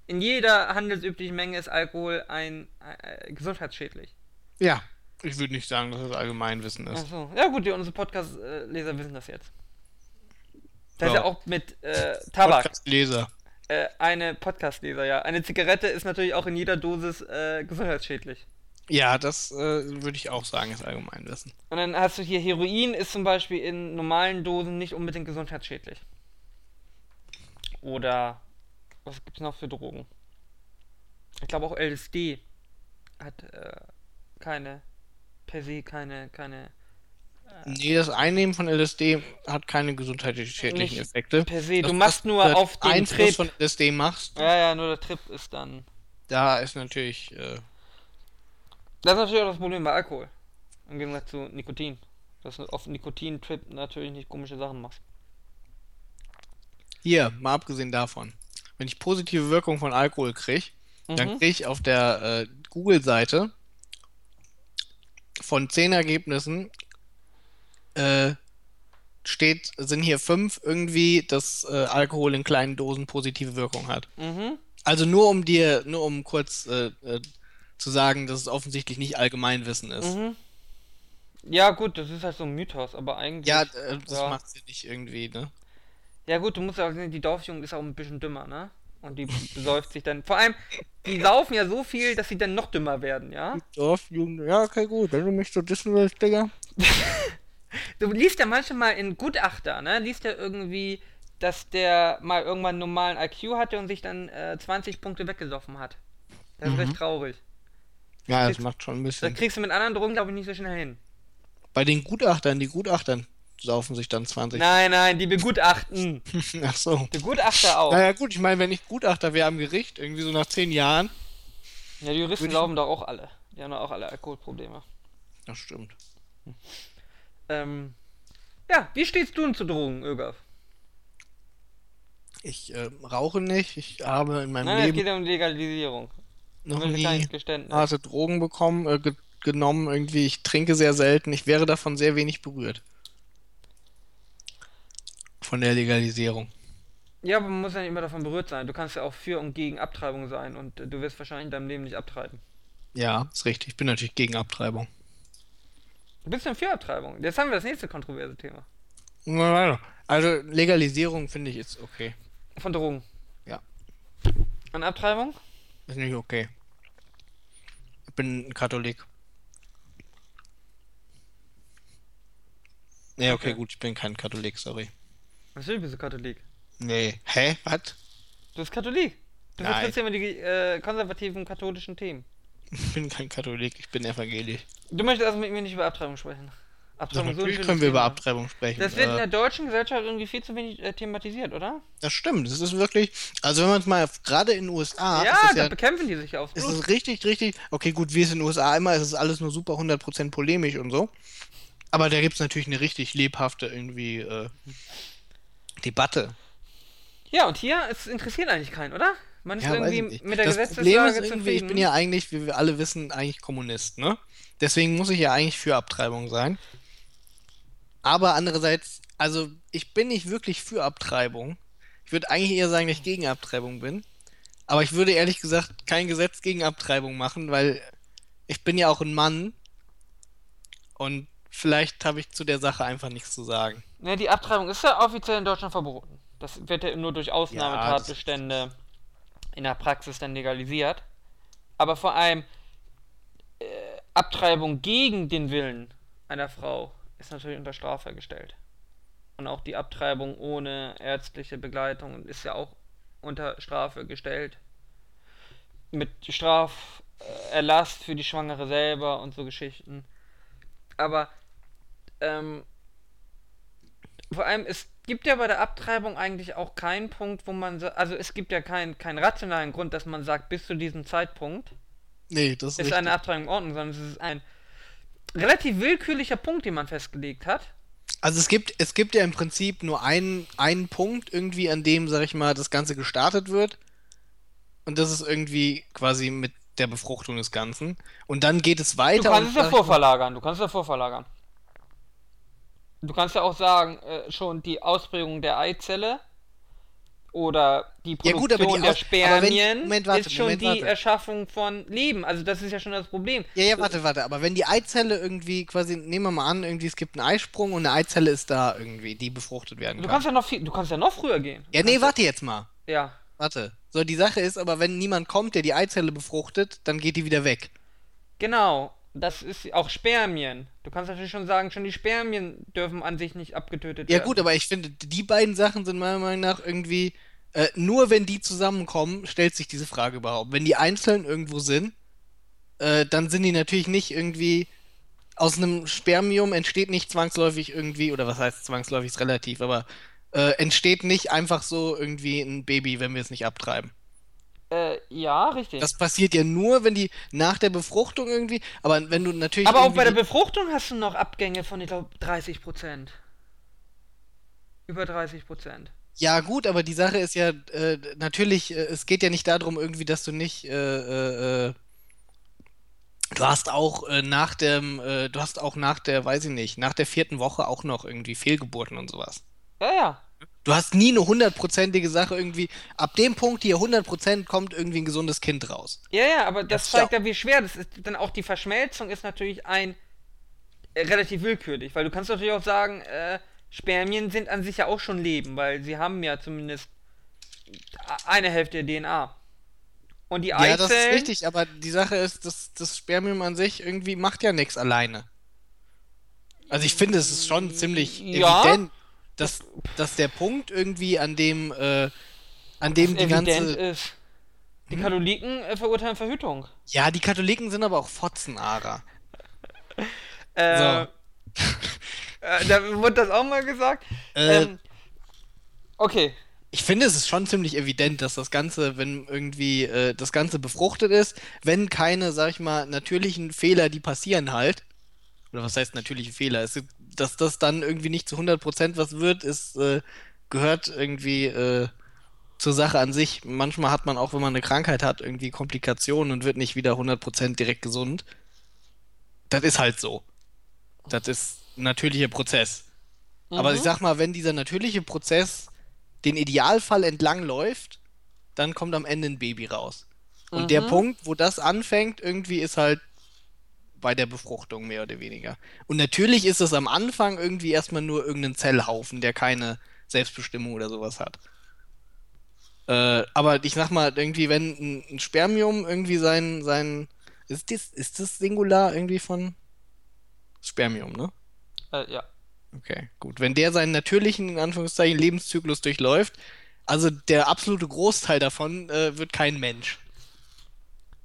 In jeder handelsüblichen Menge ist Alkohol ein äh, gesundheitsschädlich. Ja, ich würde nicht sagen, dass es Allgemeinwissen ist. Achso, ja gut, die, unsere Podcast-Leser wissen das jetzt. Das ist Ja. ja auch mit äh, Tabak. Podcast-Leser. Äh, eine Podcast-Leser, ja. Eine Zigarette ist natürlich auch in jeder Dosis äh, gesundheitsschädlich. Ja, das äh, würde ich auch sagen, ist Allgemeinwissen. Und dann hast du hier Heroin, ist zum Beispiel in normalen Dosen nicht unbedingt gesundheitsschädlich. Oder was gibt's noch für Drogen? Ich glaube auch LSD hat äh, keine, per se keine, keine, Nee, das Einnehmen von LSD hat keine gesundheitlich schädlichen Nicht Effekte. per se. Das, Du machst nur auf den Einfluss Trip. von LSD machst, Ja, ja, nur der Trip ist dann. da ist natürlich, äh, Das ist natürlich auch das Problem bei Alkohol. Im Gegensatz zu Nikotin. Dass du auf Nikotin-Trip natürlich nicht komische Sachen machst. hier, mal abgesehen davon, wenn ich positive Wirkung von Alkohol kriege, dann Mhm. kriege ich auf der äh, Google-Seite von 10 Ergebnissen äh, steht, sind hier fünf irgendwie, dass äh, Alkohol in kleinen Dosen positive Wirkung hat. Mhm. Also nur um dir, nur um kurz äh, äh, zu sagen, dass es offensichtlich nicht Allgemeinwissen ist. Mhm. Ja, gut, das ist halt so ein Mythos, aber eigentlich. Ja, äh, das ja. macht ja nicht irgendwie, ne? Ja, gut, du musst ja auch sehen, die Dorfjugend ist auch ein bisschen dümmer, ne? Und die besäuft sich dann. Vor allem, die saufen ja so viel, dass sie dann noch dümmer werden, ja? Dorfjugend, ja, okay, gut. Wenn du mich so dissen willst, Digga. Du liest ja manchmal in Gutachter, ne? Liest ja irgendwie, dass der mal irgendwann einen normalen IQ hatte und sich dann äh, 20 Punkte weggesoffen hat. Das ist Mhm. recht traurig. Ja, das Kriegst- macht schon ein Das bisschen. kriegst du mit anderen Drogen, glaube ich, nicht so schnell hin. Bei den Gutachtern, die Gutachtern saufen sich dann 20. Nein, nein, die begutachten. Ach so. Begutachter auch. Naja, gut, ich meine, wenn ich Gutachter wäre am Gericht, irgendwie so nach 10 Jahren. Ja, die Juristen Würde ich- doch auch alle. Die haben doch auch alle Alkoholprobleme. Das stimmt. Ähm, ja, wie stehst du denn zu Drogen, Ögaf? Ich äh, rauche nicht. Ich habe in meinem Nein, es Leben geht ja um Legalisierung. noch nie harte Drogen bekommen, äh, ge genommen. Irgendwie, ich trinke sehr selten. Ich wäre davon sehr wenig berührt. Von der Legalisierung. Ja, aber man muss ja nicht immer davon berührt sein. Du kannst ja auch für und gegen Abtreibung sein und äh, du wirst wahrscheinlich in deinem Leben nicht abtreiben. Ja, ist richtig. Ich bin natürlich gegen Abtreibung. Du bist denn für Abtreibung? Jetzt haben wir das nächste kontroverse Thema. Also Legalisierung finde ich ist okay. Von Drogen. Ja. Und Abtreibung? Ist nicht okay. Ich bin ein Katholik. Ja, okay, Okay. gut, ich bin kein Katholik, sorry. Natürlich bist du Katholik. Nee. Hä? Was? Du bist Katholik. Du vertrittst ja immer die äh, konservativen katholischen Themen. Ich bin kein Katholik, ich bin evangelisch. Du möchtest also mit mir nicht über Abtreibung sprechen. Abtreibung ist so schönes können wir über. Abtreibung sprechen. Das wird in äh, der deutschen Gesellschaft irgendwie viel zu wenig äh, thematisiert, oder? das stimmt, das ist wirklich, also wenn man es mal, gerade in den USA, ja, da ja, bekämpfen die sich ja aufs ist Blut. es richtig, richtig, okay, gut, wie es in den USA immer ist, ist alles nur super 100% polemisch und so. Aber da gibt es natürlich eine richtig lebhafte irgendwie äh, Debatte. Ja, und hier, es interessiert eigentlich keinen, oder? Man ist Ja, irgendwie mit der das Problem Gesetzeslage ist irgendwie, zufrieden. ich bin ja eigentlich, wie wir alle wissen, eigentlich Kommunist, ne? Deswegen muss ich ja eigentlich für Abtreibung sein. Aber andererseits, also ich bin nicht wirklich für Abtreibung. Ich würde eigentlich eher sagen, dass ich gegen Abtreibung bin. Aber ich würde ehrlich gesagt kein Gesetz gegen Abtreibung machen, weil ich bin ja auch ein Mann. Und vielleicht habe ich zu der Sache einfach nichts zu sagen. Ne, die Abtreibung ist ja offiziell in Deutschland verboten. Das wird ja nur durch Ausnahmetatbestände in der Praxis dann legalisiert. Aber vor allem äh, Abtreibung gegen den Willen einer Frau ist natürlich unter Strafe gestellt. Und auch die Abtreibung ohne ärztliche Begleitung ist ja auch unter Strafe gestellt. Mit Straferlass für die Schwangere selber und so Geschichten. Aber ähm, vor allem, es gibt ja bei der Abtreibung eigentlich auch keinen Punkt, wo man, sa- also es gibt ja keinen keinen rationalen Grund, dass man sagt, bis zu diesem Zeitpunkt Nee, das ist ist eine Abtreibung in Ordnung, sondern es ist ein relativ willkürlicher Punkt, den man festgelegt hat. Also es gibt, es gibt ja im Prinzip nur einen, einen Punkt irgendwie, an dem, sag ich mal, das Ganze gestartet wird. Und das ist irgendwie quasi mit der Befruchtung des Ganzen. Und dann geht es Du weiter. kannst und, es ja vorverlagern, du kannst es ja vorverlagern. Du kannst ja auch sagen, äh, schon die Ausprägung der Eizelle oder die Ja, Produktion gut, aber die der aber wenn- Spermien Moment, warte, ist schon Moment, die warte. Erschaffung von Leben. Also das ist ja schon das Problem. Ja, ja, warte, warte. Aber wenn die Eizelle irgendwie quasi, nehmen wir mal an, irgendwie es gibt einen Eisprung und eine Eizelle ist da irgendwie, die befruchtet werden Du kann. kannst ja noch viel, du kannst ja noch früher gehen. ja, nee, warte jetzt mal. Ja. Warte. So, die Sache ist aber, wenn niemand kommt, der die Eizelle befruchtet, dann geht die wieder weg. Genau, das ist auch Spermien. Du kannst natürlich schon sagen, schon die Spermien dürfen an sich nicht abgetötet Ja werden. gut, aber ich finde, die beiden Sachen sind meiner Meinung nach irgendwie, äh, nur wenn die zusammenkommen, stellt sich diese Frage überhaupt. Wenn die einzeln irgendwo sind, äh, dann sind die natürlich nicht irgendwie, aus einem Spermium entsteht nicht zwangsläufig irgendwie, oder was heißt zwangsläufig ist relativ, aber äh, entsteht nicht einfach so irgendwie ein Baby, wenn wir es nicht abtreiben. Äh, ja, richtig. Das passiert ja nur, wenn die nach der Befruchtung irgendwie, aber wenn du natürlich aber auch bei der Befruchtung hast du noch Abgänge von, ich glaube, 30 Prozent. Über 30 Prozent. Ja, gut, aber die Sache ist ja, äh, natürlich, äh, es geht ja nicht darum, irgendwie, dass du nicht, äh, äh, äh, du hast auch nach dem, äh, du hast auch nach der, weiß ich nicht, nach der vierten Woche auch noch irgendwie Fehlgeburten und sowas. Ja, ja. Du hast nie eine hundertprozentige Sache irgendwie, ab dem Punkt hier 100% kommt irgendwie ein gesundes Kind raus. Ja, ja, aber das, Das zeigt ja- ja, wie schwer das ist. Dann auch die Verschmelzung ist natürlich ein äh, relativ willkürlich, weil du kannst natürlich auch sagen, äh, Spermien sind an sich ja auch schon Leben, weil sie haben ja zumindest eine Hälfte der DNA. Und die Ja, Eizellen. das ist richtig, aber die Sache ist, dass das Spermium an sich irgendwie macht ja nichts alleine. Also ich finde, es ist schon ziemlich Ja. evident, dass, dass der Punkt irgendwie an dem, äh, an dem die ganze. ist. Die Hm? Katholiken äh, verurteilen Verhütung. Ja, die Katholiken sind aber auch Fotzen, Ara. Äh, So. äh, da wurde das auch mal gesagt. Äh, ähm, okay. Ich finde, es ist schon ziemlich evident, dass das Ganze, wenn irgendwie äh, das Ganze befruchtet ist, wenn keine, sag ich mal, natürlichen Fehler, die passieren halt, oder was heißt natürliche Fehler, es, gibt- dass das dann irgendwie nicht zu 100% was wird, ist, äh, gehört irgendwie äh, zur Sache an sich. Manchmal hat man auch, wenn man eine Krankheit hat, irgendwie Komplikationen und wird nicht wieder 100% direkt gesund. Das ist halt so. Das ist ein natürlicher Prozess. Aber Mhm. ich sag mal, wenn dieser natürliche Prozess den Idealfall entlang läuft, dann kommt am Ende ein Baby raus. Und der Mhm. Punkt, wo das anfängt, irgendwie ist halt bei der Befruchtung mehr oder weniger. Und natürlich ist es am Anfang irgendwie erstmal nur irgendein Zellhaufen, der keine Selbstbestimmung oder sowas hat. Äh, aber ich sag mal, irgendwie, wenn ein, ein Spermium irgendwie sein, sein, ist das, ist das Singular irgendwie von Spermium, ne? Äh, ja. Okay, gut. Wenn der seinen natürlichen, in Anführungszeichen, Lebenszyklus durchläuft, also der absolute Großteil davon äh, wird kein Mensch.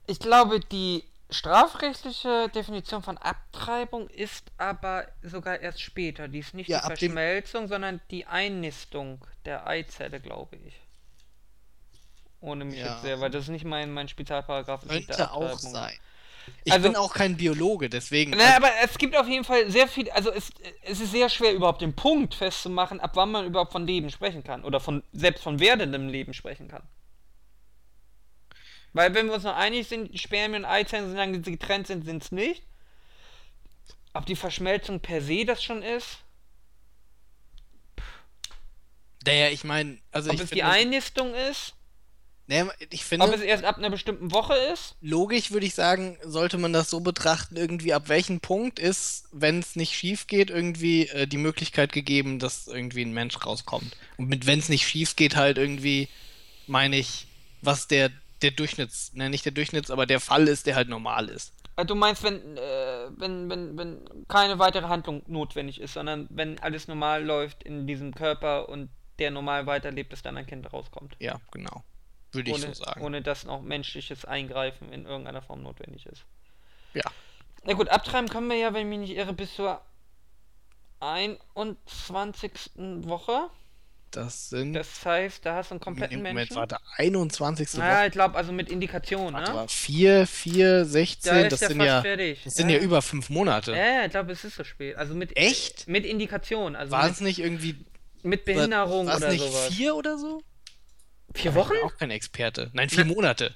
Ich glaube, die strafrechtliche Definition von Abtreibung ist aber sogar erst später. Die ist nicht Ja, die Verschmelzung, sondern die Einnistung der Eizelle, glaube ich. Ohne mich Ja. jetzt sehr, weil das ist nicht mein, mein der Könnte auch sein. Ich Also- bin auch kein Biologe, deswegen. Naja, aber es gibt auf jeden Fall sehr viel, also es, es ist sehr schwer überhaupt den Punkt festzumachen, ab wann man überhaupt von Leben sprechen kann oder von selbst von werdendem Leben sprechen kann. Weil wenn wir uns noch einig sind, Spermien und Eizellen, solange sie getrennt sind, sind es nicht. Ob die Verschmelzung per se das schon ist, naja, ich meine, also ob ich es die finde, Einnistung ist, naja, ich ob finde, es erst ab einer bestimmten Woche ist. logisch würde ich sagen, sollte man das so betrachten, irgendwie ab welchem Punkt ist, wenn es nicht schief geht, irgendwie äh, die Möglichkeit gegeben, dass irgendwie ein Mensch rauskommt. Und mit wenn es nicht schief geht, halt irgendwie, meine ich, was der, der Durchschnitts, ne, nicht der Durchschnitts, aber der Fall ist, der halt normal ist. Äh, Du meinst, wenn, äh, wenn, wenn, wenn keine weitere Handlung notwendig ist, sondern wenn alles normal läuft in diesem Körper und der normal weiterlebt, bis dann ein Kind rauskommt. Ja, genau. Würde ich ohne, so sagen. ohne dass noch menschliches Eingreifen in irgendeiner Form notwendig ist. Ja. Na gut, abtreiben können wir ja, wenn ich mich nicht irre, bis zur 21. Woche. Das sind. Das heißt, da hast du einen kompletten Moment, Menschen. warte, 21. naja, Woche. ich glaube, also mit Indikation, Warte ne? mal, 4, 4, 16, Da das sind ja, fertig. das sind ja über fünf Monate. Ja, ja, ich glaube, es ist so spät. Also mit Echt? mit Indikation, also War es nicht irgendwie. mit Behinderung war es oder nicht sowas. vier oder so? Vier Ich Wochen? bin auch kein Experte. Nein, vier Monate.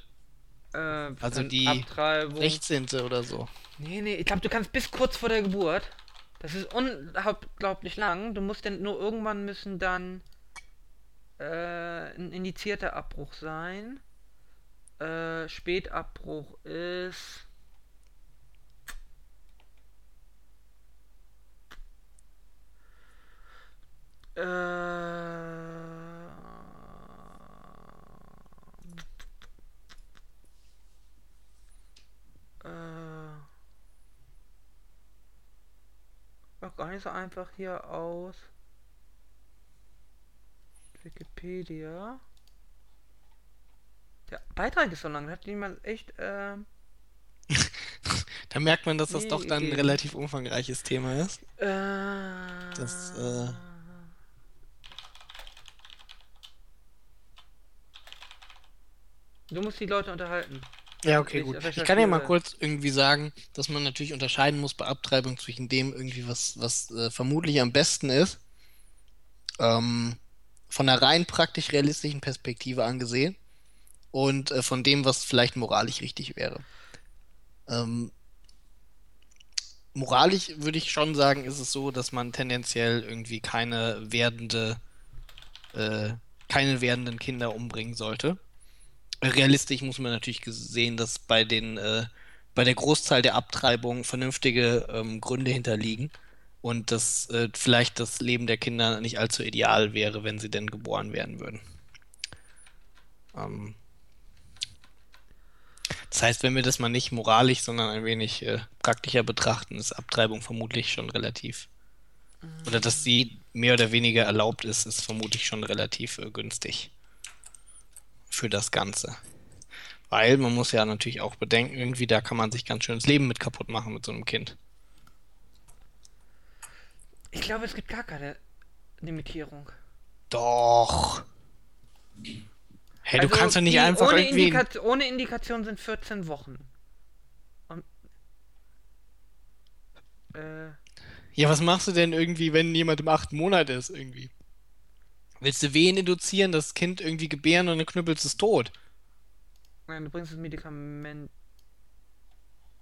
Äh, Also die Abtreibung. 16. oder so. Nee, nee, ich glaube, du kannst bis kurz vor der Geburt. Das ist unglaublich lang. Du musst dann nur irgendwann müssen dann äh, ein indizierter Abbruch sein. Äh, Spätabbruch ist. Äh, äh, gar nicht so einfach hier aus Wikipedia. Der Beitrag ist so lang, hat jemand echt, ähm, Da merkt man, dass das doch dann ein relativ umfangreiches Thema ist. äh, Das, äh, Du musst die Leute unterhalten. Ja, okay, Ich gut. Ich kann ja mal kurz irgendwie sagen, dass man natürlich unterscheiden muss bei Abtreibung zwischen dem irgendwie, was, was äh, vermutlich am besten ist. Ähm, von einer rein praktisch realistischen Perspektive angesehen. Und äh, von dem, was vielleicht moralisch richtig wäre. Ähm, moralisch würde ich schon sagen, ist es so, dass man tendenziell irgendwie keine werdende, äh, keine werdenden Kinder umbringen sollte. Realistisch muss man natürlich sehen, dass bei den, äh, bei der Großzahl der Abtreibungen vernünftige ähm, Gründe hinterliegen und dass äh, vielleicht das Leben der Kinder nicht allzu ideal wäre, wenn sie denn geboren werden würden. Ähm, das heißt, wenn wir das mal nicht moralisch, sondern ein wenig äh, praktischer betrachten, ist Abtreibung vermutlich schon relativ. Oder dass sie mehr oder weniger erlaubt ist, ist vermutlich schon relativ äh, günstig für das Ganze. Weil man muss ja natürlich auch bedenken, irgendwie da kann man sich ganz schön das Leben mit kaputt machen mit so einem Kind. Ich glaube, es gibt gar keine Limitierung. Doch. Hey, du Also, kannst doch nicht einfach ohne, irgendwie. Indika ohne Indikation sind 14 Wochen. Und, äh, Ja, was machst du denn irgendwie, wenn jemand im achten Monat ist, irgendwie? Willst du Wehen induzieren, das Kind irgendwie gebären und dann knüppelst es tot? nein, du bringst das Medikament.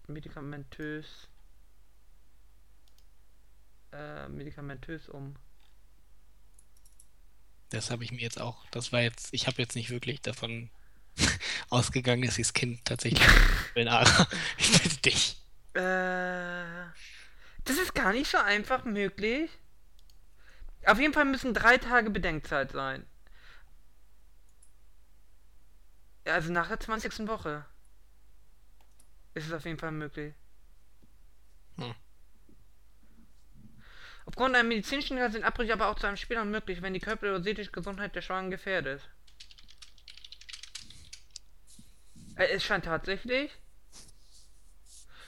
medikamentös. Äh, medikamentös um. Das habe ich mir jetzt auch, das war jetzt, ich habe jetzt nicht wirklich davon ausgegangen, dass ich das Kind tatsächlich bin, aber ich bitte dich. Äh, das ist gar nicht so einfach möglich. Auf jeden Fall müssen drei Tage Bedenkzeit sein. Also nach der 20. Woche ist es auf jeden Fall möglich. Hm. Aufgrund einer medizinischen Grad sind Abbrüche aber auch zu einem späteren möglich, wenn die körperliche oder seelische Gesundheit der Schwangeren gefährdet. Äh, Es scheint tatsächlich.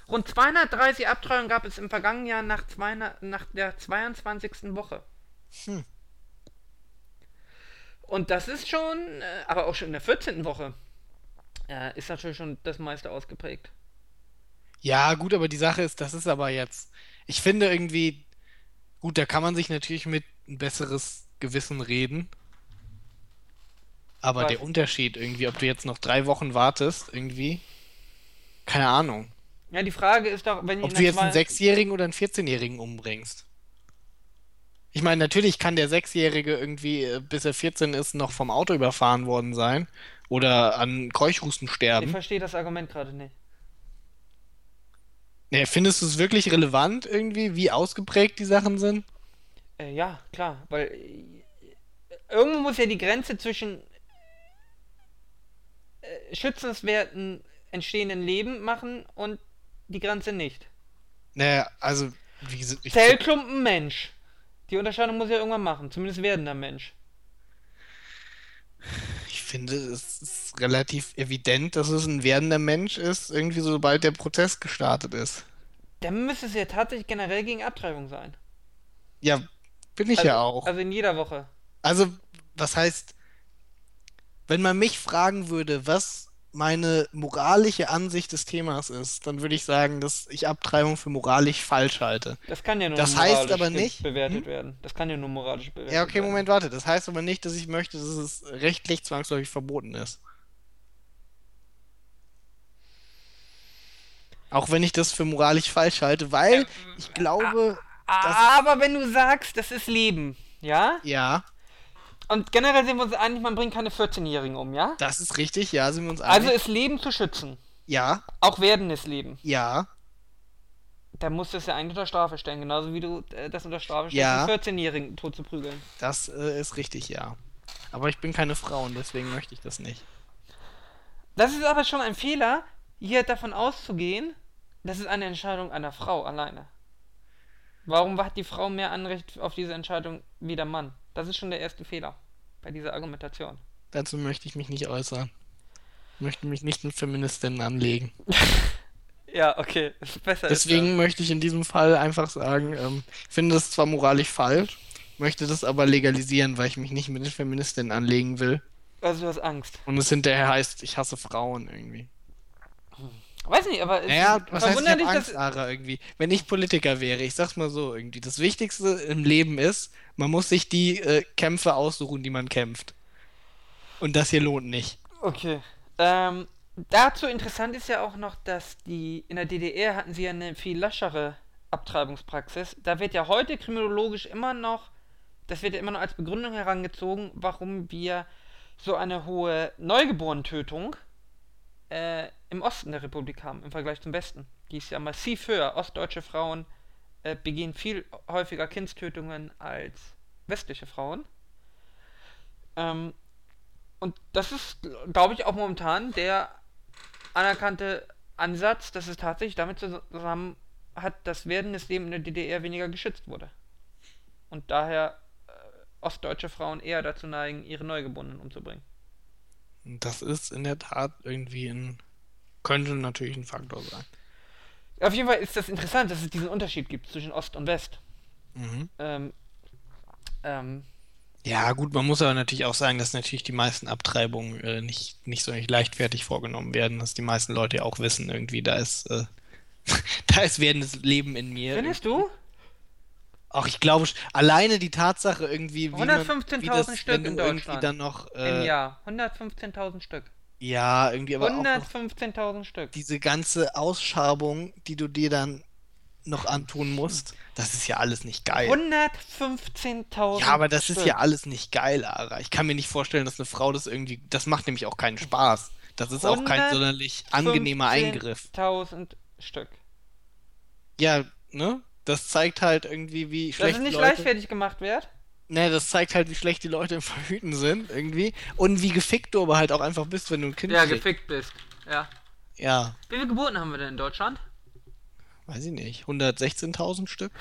Rund 230 Abtreibungen gab es im vergangenen Jahr nach, 200, nach der 22. Woche. Hm. Und das ist schon, äh, aber auch schon in der 14. Woche, ist natürlich schon das meiste ausgeprägt. Ja, gut, aber die Sache ist, das ist aber jetzt, ich finde irgendwie, gut, da kann man sich natürlich mit ein besseres Gewissen reden. Aber Was? der Unterschied irgendwie, ob du jetzt noch drei Wochen wartest, irgendwie, keine Ahnung. Ja, die Frage ist doch, wenn Ob du jetzt einen Sechsjährigen oder einen 14-Jährigen umbringst. Ich meine, natürlich kann der Sechsjährige irgendwie, äh, bis er 14 ist, noch vom Auto überfahren worden sein oder an Keuchhusten Ich sterben. verstehe das Argument gerade nicht. Nee, findest du es wirklich relevant irgendwie, wie ausgeprägt die Sachen sind? Äh, ja, klar, weil äh, irgendwo muss ja die Grenze zwischen äh, schützenswerten entstehenden Leben machen und die Grenze nicht. Naja, also, wie gesagt, ich, Zellklumpen Mensch. Die Unterscheidung muss ja irgendwann machen, zumindest werdender Mensch. Ich finde, es ist relativ evident, dass es ein werdender Mensch ist, irgendwie sobald der Prozess gestartet ist. Dann müsste es ja tatsächlich generell gegen Abtreibung sein. Ja, bin ich also, ja auch. Also in jeder Woche. Also, was heißt, wenn man mich fragen würde, was meine moralische Ansicht des Themas ist, dann würde ich sagen, dass ich Abtreibung für moralisch falsch halte. Das kann ja nur Das heißt moralisch aber ge- nicht- bewertet Hm? werden. Das kann ja nur moralisch bewertet Ja, okay, werden. Moment, warte. Das heißt aber nicht, dass ich möchte, dass es rechtlich zwangsläufig verboten ist. Auch wenn ich das für moralisch falsch halte, weil ich glaube, Aber wenn du sagst, das ist Leben, ja? ja, Und generell sind wir uns einig, man bringt keine 14-Jährigen um, ja? das ist richtig, ja, sind wir uns Also einig. ist Leben zu schützen. Ja, Auch werdendes Leben. ja, Da musst du es ja eigentlich unter Strafe stellen, genauso wie du äh, das unter Strafe stellst, Ja. einen 14-Jährigen tot zu prügeln. das äh, ist richtig, ja. Aber ich bin keine Frau und deswegen möchte ich das nicht. Das ist aber schon ein Fehler, hier davon auszugehen, das ist eine Entscheidung einer Frau alleine. Warum hat die Frau mehr Anrecht auf diese Entscheidung wie der Mann? Das ist schon der erste Fehler bei dieser Argumentation. Dazu möchte ich mich nicht äußern. Ich möchte mich nicht mit Feministinnen anlegen. Ja, okay, besser. Deswegen möchte ich in diesem Fall einfach sagen, ähm, ich finde das zwar moralisch falsch, möchte das aber legalisieren, weil ich mich nicht mit den Feministinnen anlegen will. Also du hast Angst. Und es hinterher heißt, ich hasse Frauen irgendwie. Weiß nicht, aber es Naja, ist was heißt, ich hab Angst. Ara, irgendwie. Wenn ich Politiker wäre, ich sag's mal so irgendwie, das Wichtigste im Leben ist, man muss sich die äh, Kämpfe aussuchen, die man kämpft. Und das hier lohnt nicht. Okay. Ähm, dazu interessant ist ja auch noch, dass die in der DDR hatten sie ja eine viel laschere Abtreibungspraxis. Da wird ja heute kriminologisch immer noch, das wird ja immer noch als Begründung herangezogen, warum wir so eine hohe Neugeborenentötung äh, im Osten der Republik haben, im Vergleich zum Westen. Die ist ja massiv höher. Ostdeutsche Frauen äh, begehen viel häufiger Kindstötungen als westliche Frauen. Ähm, und das ist, glaube ich, auch momentan der anerkannte Ansatz, dass es tatsächlich damit zusammen hat, dass werdendes Leben in der DDR weniger geschützt wurde. Und daher äh, ostdeutsche Frauen eher dazu neigen, ihre Neugeborenen umzubringen. Das ist in der Tat irgendwie ein. könnte natürlich ein Faktor sein. Auf jeden Fall ist das interessant, dass es diesen Unterschied gibt zwischen Ost und West. Mhm. Ähm, ähm, Ja, gut, man muss aber natürlich auch sagen, dass natürlich die meisten Abtreibungen äh, nicht, nicht so nicht leichtfertig vorgenommen werden, dass die meisten Leute ja auch wissen, irgendwie, da ist, äh, da ist werdendes Leben in mir. findest du? Auch ich glaube, alleine die Tatsache irgendwie, wie man, 115.000 wie das, Stück wenn du in irgendwie Deutschland. dann noch, Im äh, Jahr. 115.000 Stück. ja, irgendwie aber auch noch 115.000 Stück. diese ganze Ausschabung, die du dir dann noch antun musst, das ist ja alles nicht geil. 115.000 Ja, aber das ist Stück. ja alles nicht geil, Ara. Ich kann mir nicht vorstellen, dass eine Frau das irgendwie. Das macht nämlich auch keinen Spaß. Das ist auch kein sonderlich angenehmer Eingriff. 15.000 Stück. Ja, ne? Das zeigt halt irgendwie, wie Das schlecht ist die nicht Leute. leichtfertig gemacht wird. Ne, das zeigt halt, wie schlecht die Leute im Verhüten sind, irgendwie. Und wie gefickt du aber halt auch einfach bist, wenn du ein Kind Ja, kriegst. gefickt bist. Ja. Ja, Wie viele Geburten haben wir denn in Deutschland? weiß ich nicht. 116.000 Stück?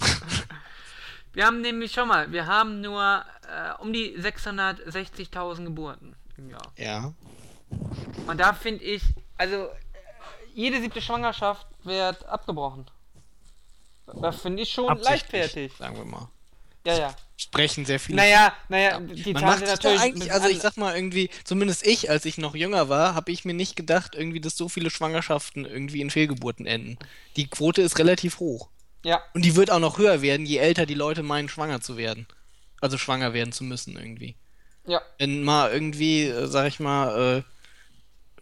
Wir haben nämlich schon mal, wir haben nur äh, um die 660.000 Geburten im Jahr. Ja. Und da finde ich, also äh, jede siebte Schwangerschaft wird abgebrochen. Das finde ich schon leichtfertig. Sagen wir mal. Ja, ja. Sprechen sehr viele Naja, naja, die Man da natürlich. eigentlich, also ich sag mal irgendwie, zumindest ich, als ich noch jünger war, habe ich mir nicht gedacht, irgendwie, dass so viele Schwangerschaften irgendwie in Fehlgeburten enden. Die Quote ist relativ hoch. ja, Und die wird auch noch höher werden, je älter die Leute meinen, schwanger zu werden. Also schwanger werden zu müssen irgendwie. ja. Wenn mal irgendwie, äh, sag ich mal, äh,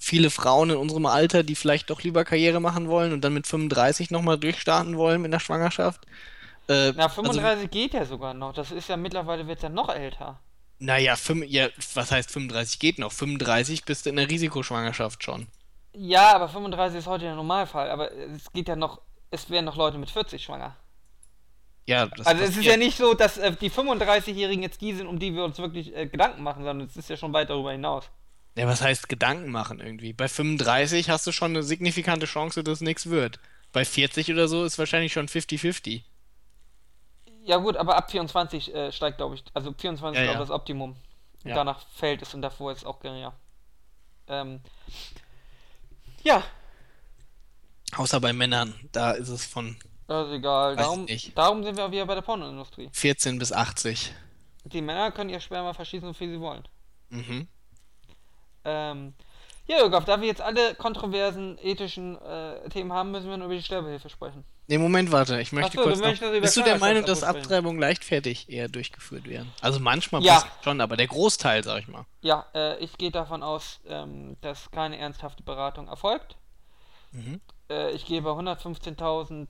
viele Frauen in unserem Alter, die vielleicht doch lieber Karriere machen wollen und dann mit 35 nochmal durchstarten wollen mit der Schwangerschaft. Äh, Na, also, 35 geht ja sogar noch. Das ist ja mittlerweile wird ja noch älter. naja, fünf, ja, was heißt 35 geht noch? 35 bist du in der Risikoschwangerschaft schon. Ja, aber 35 ist heute der Normalfall. Aber es geht ja noch, es werden noch Leute mit 40 schwanger. Ja, das Also es ist ja nicht so, dass äh, die 35-Jährigen jetzt die sind, um die wir uns wirklich äh, Gedanken machen, sondern es ist ja schon weit darüber hinaus. Ja, was heißt Gedanken machen irgendwie? Bei 35 hast du schon eine signifikante Chance, dass nichts wird. Bei 40 oder so ist wahrscheinlich schon 50-50. Ja gut, aber ab 24 äh, steigt, glaube ich, also 24 Ja, ist ja. das Optimum. Ja. danach fällt es und davor ist es auch geringer. Ähm, ja, Außer bei Männern, da ist es von das ist egal. Darum, darum sind wir auch wieder bei der Pornoindustrie. 14 bis 80. Die Männer können ihr Sperma verschießen, so viel sie wollen. Mhm. Ähm, ja, Jörg, da wir jetzt alle kontroversen ethischen äh, Themen haben, müssen wir nur über die Sterbehilfe sprechen. Nee, Moment, warte, ich möchte so, kurz du noch... Bist du der Meinung, dass? Abtreibungen leichtfertig eher durchgeführt werden? Also manchmal Ja. schon, aber der Großteil, sag ich mal. Ja, äh, ich gehe davon aus, ähm, dass keine ernsthafte Beratung erfolgt. Mhm. Äh, ich gehe bei 115.000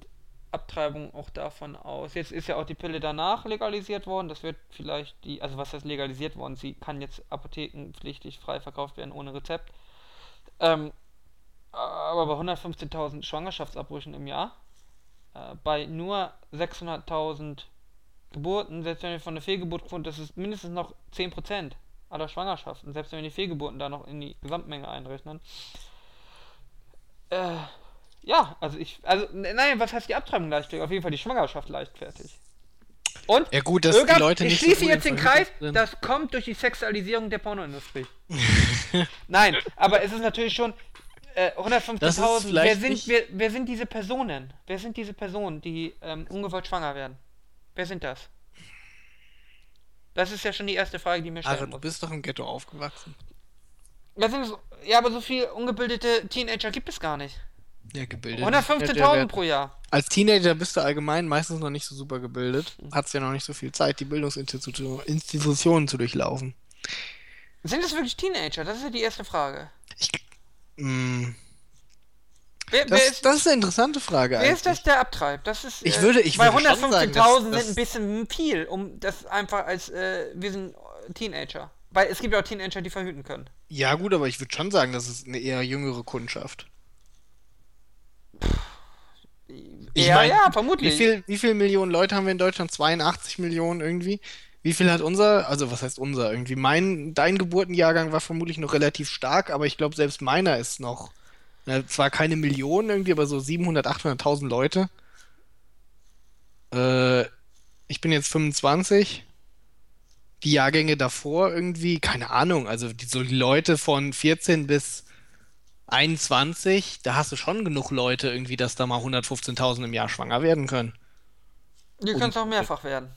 Abtreibungen auch davon aus. Jetzt ist ja auch die Pille danach legalisiert worden. Das wird vielleicht die, also was heißt legalisiert worden? Sie kann jetzt apothekenpflichtig frei verkauft werden ohne Rezept. Ähm, aber bei 115.000 Schwangerschaftsabbrüchen im Jahr, äh, bei nur 600.000 Geburten, selbst wenn wir von der Fehlgeburtquote, das ist mindestens noch 10% aller Schwangerschaften, selbst wenn wir die Fehlgeburten da noch in die Gesamtmenge einrechnen. Äh, ja, also ich, also, nein, was heißt die Abtreibung leichtfertig? Auf jeden Fall die Schwangerschaft leichtfertig. Und, Ja gut, dass Irrgard, die Leute ich nicht so schließe gut jetzt den Kreis, sind. das kommt durch die Sexualisierung der Pornoindustrie. Nein, aber es ist natürlich schon äh, Das ist 115.000. Wer sind, wer, wer sind diese Personen? Wer sind diese Personen, die ähm, ungewollt schwanger werden? Wer sind das? Das ist ja schon die erste Frage, die mir stellen Also, du muss. bist doch im Ghetto aufgewachsen. Sind so, ja, aber so viel ungebildete Teenager gibt es gar nicht. Ja, gebildet. 115.000 pro Jahr. Als Teenager bist du allgemein meistens noch nicht so super gebildet. Hast ja noch nicht so viel Zeit, die Bildungsinstitutionen Institutionen zu durchlaufen. Sind es wirklich Teenager? Das ist ja die erste Frage. Ich, mh, Wer, wer das, ist, das ist eine interessante Frage wer eigentlich. ist das, der abtreibt? Das ist. Ich äh, würde- ich weil würde schon sagen, 115.000 dass- sind ein bisschen viel, um das einfach als. Äh, wir sind Teenager. Weil es gibt ja auch Teenager, die verhüten können. Ja, gut, aber ich würde schon sagen, das ist eine eher jüngere Kundschaft. Ich ja, mein, ja, Wie vermutlich. viel, wie viel Millionen Leute haben wir in Deutschland? 82 Millionen irgendwie. Wie Wie viel hat unser, also was heißt unser? Irgendwie mein, dein Geburtenjahrgang war vermutlich noch relativ stark, aber ich glaube, selbst meiner ist noch, na, zwar keine Millionen irgendwie, aber so 700, 800.000 Leute. Äh, ich bin jetzt 25. Die Jahrgänge davor irgendwie, keine Ahnung, also die, so die Leute von 14 bis 21, da hast du schon genug Leute irgendwie, dass da mal 115.000 im Jahr schwanger werden können. Die können es auch mehrfach werden.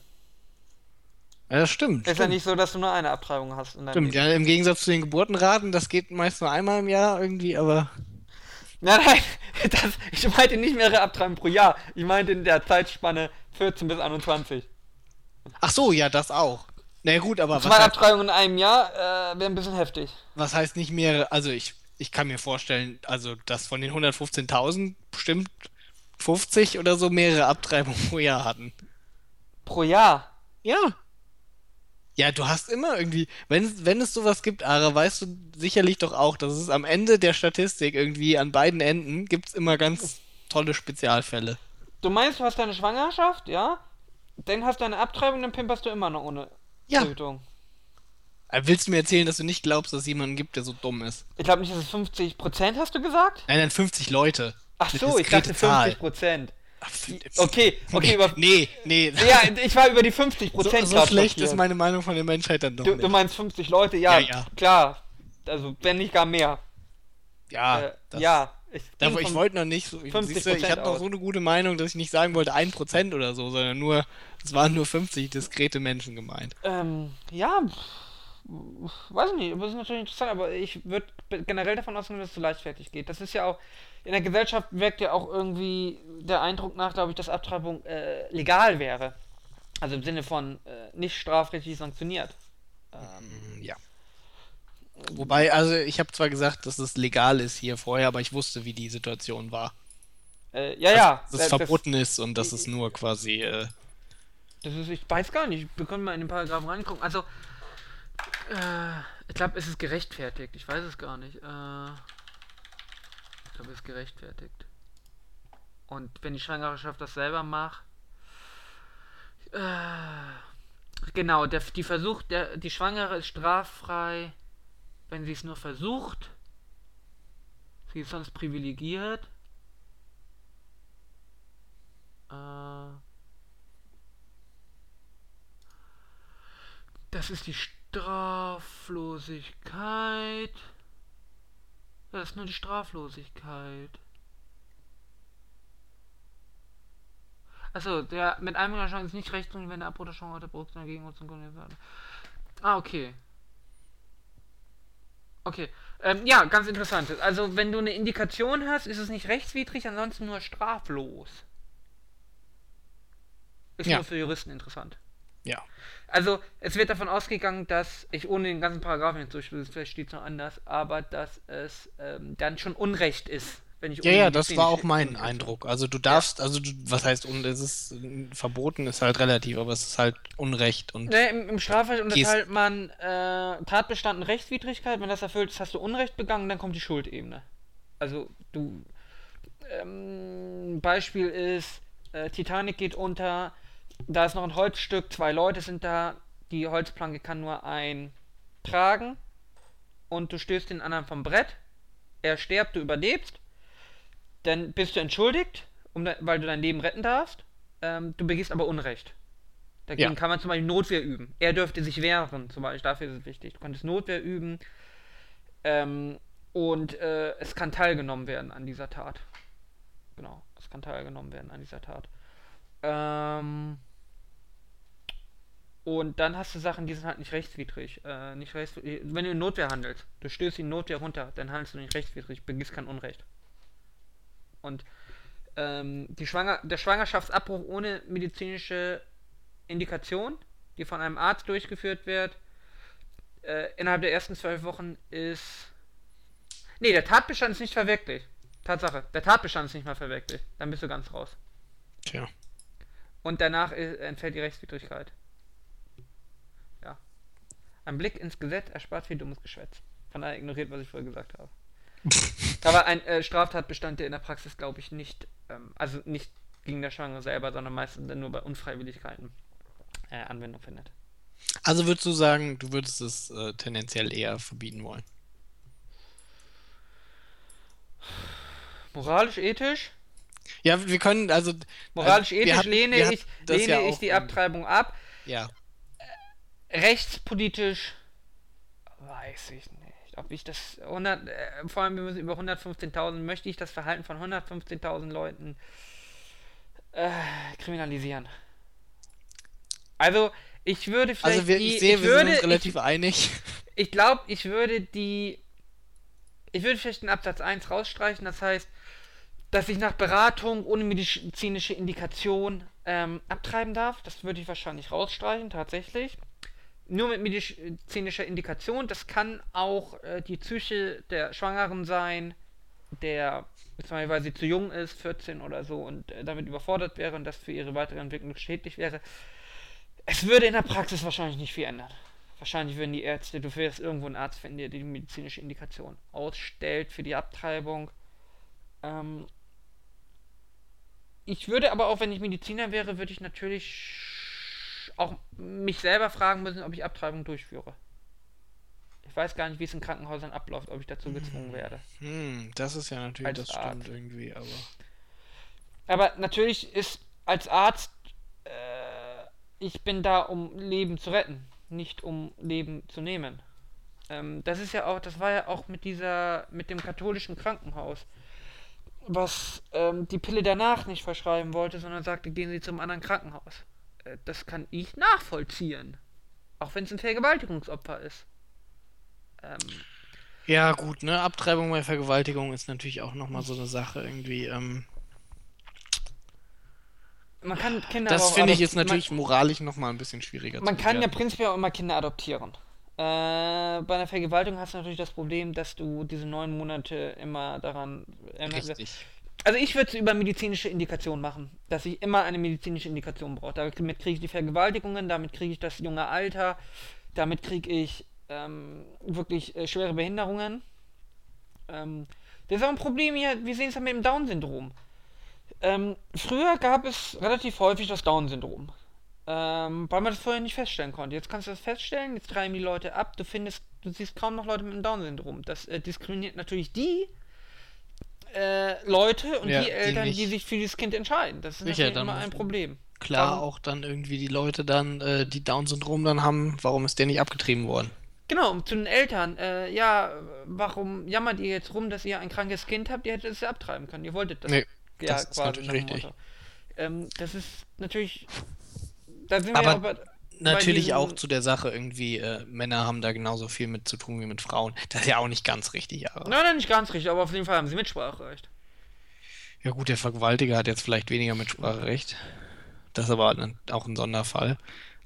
Ja, das stimmt. Ist ja stimmt. nicht so, dass du nur eine Abtreibung hast Stimmt, ja, im Gegensatz zu den Geburtenraten, das geht meist nur einmal im Jahr irgendwie, aber. Nein, nein, das, ich meinte nicht mehrere Abtreibungen pro Jahr. Ich meinte in der Zeitspanne 14 bis 21. Ach so, ja, das auch. Na ja, gut, aber was Zwei Abtreibungen in einem Jahr äh, wäre ein bisschen heftig. was heißt nicht mehrere? Also ich, ich kann mir vorstellen, also dass von den 115.000 bestimmt 50 oder so mehrere Abtreibungen pro Jahr hatten. Pro Jahr. Ja. Ja, du hast immer irgendwie, wenn, wenn es sowas gibt, Ara, weißt du sicherlich doch auch, dass es am Ende der Statistik irgendwie an beiden Enden gibt es immer ganz tolle Spezialfälle. Du meinst, du hast deine Schwangerschaft, ja? Dann hast du eine Abtreibung, dann pimperst du immer noch ohne Ja. Verhütung. Äh, Willst du mir erzählen, dass du nicht glaubst, dass es jemanden gibt, der so dumm ist? Ich glaube nicht, dass es 50% hast du gesagt? Nein, nein, 50 Leute. Ach so, ich dachte Zahl. 50%. Ach, Okay, okay, über, Nee, nee. ja, ich war über die 50% so, so grad schlecht ist meine Meinung von der Menschheit dann doch Du, nicht. du meinst 50 Leute? Ja, Ja, ja. klar. Also, wenn nicht gar mehr. ja, äh, ja. Ich, ich wollte noch nicht so. 50% Siehst du, ich hatte noch so eine gute Meinung, dass ich nicht sagen wollte 1% oder so, sondern nur, es waren nur 50 diskrete Menschen gemeint. Ähm, ja, weiß nicht, das ist natürlich interessant, aber ich würde generell davon ausgehen, dass es so leichtfertig geht. Das ist ja auch, in der Gesellschaft wirkt ja auch irgendwie der Eindruck nach, glaube ich, dass Abtreibung äh, legal wäre. Also im Sinne von äh, nicht strafrechtlich sanktioniert. Ähm, Ja. Wobei, also ich habe zwar gesagt, dass es legal ist hier vorher, aber ich wusste, wie die Situation war. äh, ja, ja. Dass es äh, verboten ist und dass es nur quasi. Äh, Das ist, ich weiß gar nicht, wir können mal in den Paragraphen reingucken. Also, äh, ich glaube, es ist gerechtfertigt. Ich weiß es gar nicht. Äh, ich glaube, es ist gerechtfertigt. Und wenn die Schwangerschaft das selber macht, äh, genau, der, die Versuch, der, die Schwangere ist straffrei, wenn sie es nur versucht. Sie ist sonst privilegiert. Äh, Das ist die Straflosigkeit. Das ist nur die Straflosigkeit. Achso, der mit einem Chance ist nicht recht wenn der Abbruch schon heute Bruch dagegen und Ah, okay. Okay. Ähm, ja, ganz interessant. Also, wenn du eine Indikation hast, ist es nicht rechtswidrig, ansonsten nur straflos. Ist Ja. nur für Juristen interessant. ja. Also, es wird davon ausgegangen, dass ich ohne den ganzen Paragraphen jetzt durchlese, vielleicht steht es noch anders, aber dass es ähm, dann schon Unrecht ist, wenn ich Ja, ja, das war auch mein Eindruck. Also du darfst, also du, was heißt, und es ist verboten, ist halt relativ, aber es ist halt Unrecht und Ne, im, Im Strafrecht unterteilt man äh, Tatbestand und Rechtswidrigkeit. Wenn das erfüllt ist, hast du Unrecht begangen, dann kommt die Schuldebene. Also, du. Ähm, Beispiel ist: äh, Titanic geht unter, da ist noch ein Holzstück, zwei Leute sind da, die Holzplanke kann nur ein tragen und du stößt den anderen vom Brett. Er stirbt, du überlebst. Dann bist du entschuldigt, um, weil du dein Leben retten darfst. Ähm, du begehst aber Unrecht. Dagegen Ja. kann man zum Beispiel Notwehr üben. Er dürfte sich wehren, zum Beispiel. Dafür ist es wichtig. Du könntest Notwehr üben. Ähm, und äh, es kann teilgenommen werden an dieser Tat. Genau, es kann teilgenommen werden an dieser Tat. Ähm, und dann hast du Sachen, die sind halt nicht rechtswidrig. Äh, nicht rechtswidrig. Wenn du in Notwehr handelst, du stößt die Notwehr runter, dann handelst du nicht rechtswidrig, begehst kein Unrecht. Und ähm, die Schwanger der Schwangerschaftsabbruch ohne medizinische Indikation, die von einem Arzt durchgeführt wird, äh, innerhalb der ersten zwölf Wochen ist. Nee, der Tatbestand ist nicht verwirklicht. Tatsache, der Tatbestand ist nicht mal verwirklicht. Dann bist du ganz raus. tja. Und danach äh, entfällt die Rechtswidrigkeit. Ein Blick ins Gesetz erspart viel dummes Geschwätz. Von daher ignoriert, was ich vorher gesagt habe. Aber ein äh, Straftatbestand, der in der Praxis, glaube ich, nicht, ähm, also nicht gegen der Schwangere selber, sondern meistens dann nur bei Unfreiwilligkeiten äh, Anwendung findet. Also würdest du sagen, du würdest es äh, tendenziell eher verbieten wollen? Moralisch, ethisch? Ja, wir können, also. Moralisch, also, ethisch hatten- lehne, ich, lehne ja ich die Abtreibung ab. Ja. Rechtspolitisch weiß ich nicht. Ob ich das 100, äh, vor allem wir müssen über 115.000, möchte ich das Verhalten von 115.000 Leuten äh, kriminalisieren. Also, ich würde vielleicht Also wir, die, ich sehe, ich wir würde, sind uns ich, relativ einig. ich glaube, ich würde die. Ich würde vielleicht den Absatz 1 rausstreichen, das heißt, dass ich nach Beratung ohne medizinische Indikation ähm, abtreiben darf. Das würde ich wahrscheinlich rausstreichen, tatsächlich. Nur mit medizinischer Indikation. Das kann auch äh, die Psyche der Schwangeren sein, der, weil sie zu jung ist, 14 oder so, und äh, damit überfordert wäre und das für ihre weitere Entwicklung schädlich wäre. Es würde in der Praxis wahrscheinlich nicht viel ändern. Wahrscheinlich würden die Ärzte, du wirst irgendwo einen Arzt finden, der die medizinische Indikation ausstellt für die Abtreibung. Ähm, ich würde aber auch, wenn ich Mediziner wäre, würde ich natürlich auch mich selber fragen müssen, ob ich Abtreibung durchführe. Ich weiß gar nicht, wie es in Krankenhäusern abläuft, ob ich dazu gezwungen werde. Hm, das ist ja natürlich, Als das stimmt Arzt. irgendwie, aber. Aber natürlich ist als Arzt, äh, ich bin da, um Leben zu retten, nicht um Leben zu nehmen. Ähm, das ist ja auch, das war ja auch mit dieser, mit dem katholischen Krankenhaus, was ähm, die Pille danach nicht verschreiben wollte, sondern sagte, gehen Sie zum anderen Krankenhaus. Äh, das kann ich nachvollziehen. Auch wenn es ein Vergewaltigungsopfer ist. Ähm, Ja, gut, ne? Abtreibung bei Vergewaltigung ist natürlich auch nochmal so eine Sache irgendwie. Ähm, man kann Kinder das finde ich jetzt natürlich moralisch nochmal ein bisschen schwieriger Man kann ja prinzipiell auch immer Kinder adoptieren. Äh, bei einer Vergewaltigung hast du natürlich das Problem, dass du diese neun Monate immer daran. wirst. Richtig. Also ich würde es über medizinische Indikation machen, dass ich immer eine medizinische Indikation brauche. Damit kriege ich die Vergewaltigungen, damit kriege ich das junge Alter, damit kriege ich ähm, wirklich äh, schwere Behinderungen. Ähm, das ist auch ein Problem hier, wir sehen es ja mit dem Down-Syndrom. Ähm, früher gab es relativ häufig das Down-Syndrom. Ähm, weil man das vorher nicht feststellen konnte. Jetzt kannst du das feststellen, jetzt treiben die Leute ab, du findest, du siehst kaum noch Leute mit dem Down-Syndrom. Das äh, diskriminiert natürlich die äh, Leute und Ja, die die Eltern, die, nicht. sich für dieses Kind entscheiden. Das ist Sicher, natürlich dann immer ein Problem. Klar, Warum- auch dann irgendwie die Leute dann, äh, die Down-Syndrom dann haben, warum ist der nicht abgetrieben worden? Genau, zu den Eltern. Äh, ja, warum jammert ihr jetzt rum, dass ihr ein krankes Kind habt? Ihr hättet es ja abtreiben können. Ihr wolltet das. Nee, ja, das ist natürlich richtig. Ähm, das ist natürlich. Da sind Aber wir aber Natürlich auch zu der Sache irgendwie, äh, Männer haben da genauso viel mit zu tun wie mit Frauen. Das ist ja auch nicht ganz richtig, aber. Nein, nein, nicht ganz richtig, aber auf jeden Fall haben sie Mitspracherecht. Ja gut, der Vergewaltiger hat jetzt vielleicht weniger Mitspracherecht. Das ist aber dann auch ein Sonderfall.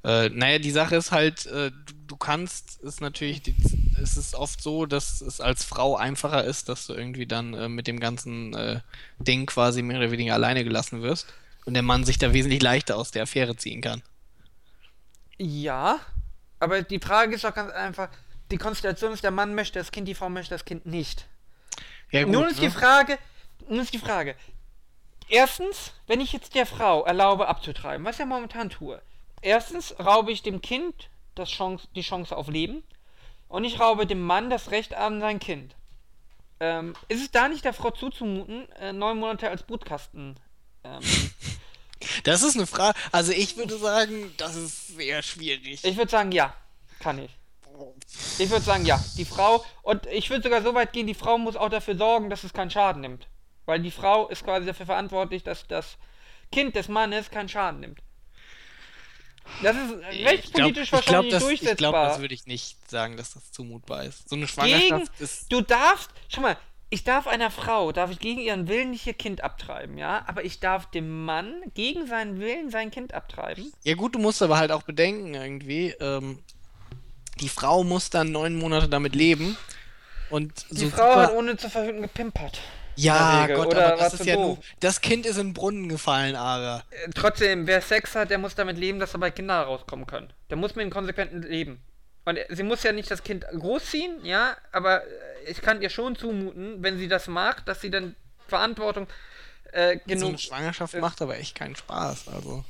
Äh, naja, die Sache ist halt, äh, du, du kannst, ist natürlich, die, es ist oft so, dass es als Frau einfacher ist, dass du irgendwie dann äh, mit dem ganzen äh, Ding quasi mehr oder weniger alleine gelassen wirst und der Mann sich da wesentlich leichter aus der Affäre ziehen kann. Ja, aber die Frage ist doch ganz einfach: Die Konstellation ist, der Mann möchte das Kind, die Frau möchte das Kind nicht. Ja, gut, nun ist die ne? Frage, nun ist die Frage. Erstens, wenn ich jetzt der Frau erlaube abzutreiben, was ich ja momentan tue. Erstens raube ich dem Kind das Chance, die Chance auf Leben und ich raube dem Mann das Recht an sein Kind. Ähm, ist es da nicht der Frau zuzumuten, äh, neun Monate als Brutkasten? Ähm, Das ist eine Frage. Also ich würde sagen, das ist sehr schwierig. ich würde sagen, ja, kann ich. Ich würde sagen, ja. Die Frau, und ich würde sogar so weit gehen, die Frau muss auch dafür sorgen, dass es keinen Schaden nimmt. Weil die Frau ist quasi dafür verantwortlich, dass das Kind des Mannes keinen Schaden nimmt. Das ist rechtspolitisch glaub, wahrscheinlich das, durchsetzbar. Ich glaube, das würde ich nicht sagen, dass das zumutbar ist. So eine Schwangerschaft gegen, ist. du darfst, schau mal, ich darf einer Frau, darf ich gegen ihren Willen nicht ihr Kind abtreiben, ja, aber ich darf dem Mann gegen seinen Willen sein Kind abtreiben. Ja gut, du musst aber halt auch bedenken irgendwie, ähm, die Frau muss dann neun Monate damit leben. Und Die so Frau hat ohne zu verhüten gepimpert. Ja. Gott, Oder aber das ist ja nur. doof. Das Kind ist in den Brunnen gefallen, Ara. Äh, Trotzdem, wer Sex hat, der muss damit leben, dass dabei Kinder rauskommen können. Der muss mit einem konsequenten Leben. Und äh, sie muss ja nicht das Kind großziehen, ja, aber äh, ich kann ihr schon zumuten, wenn sie das mag, dass sie dann Verantwortung äh, So genug. eine Schwangerschaft Ja. macht aber echt keinen Spaß. Also.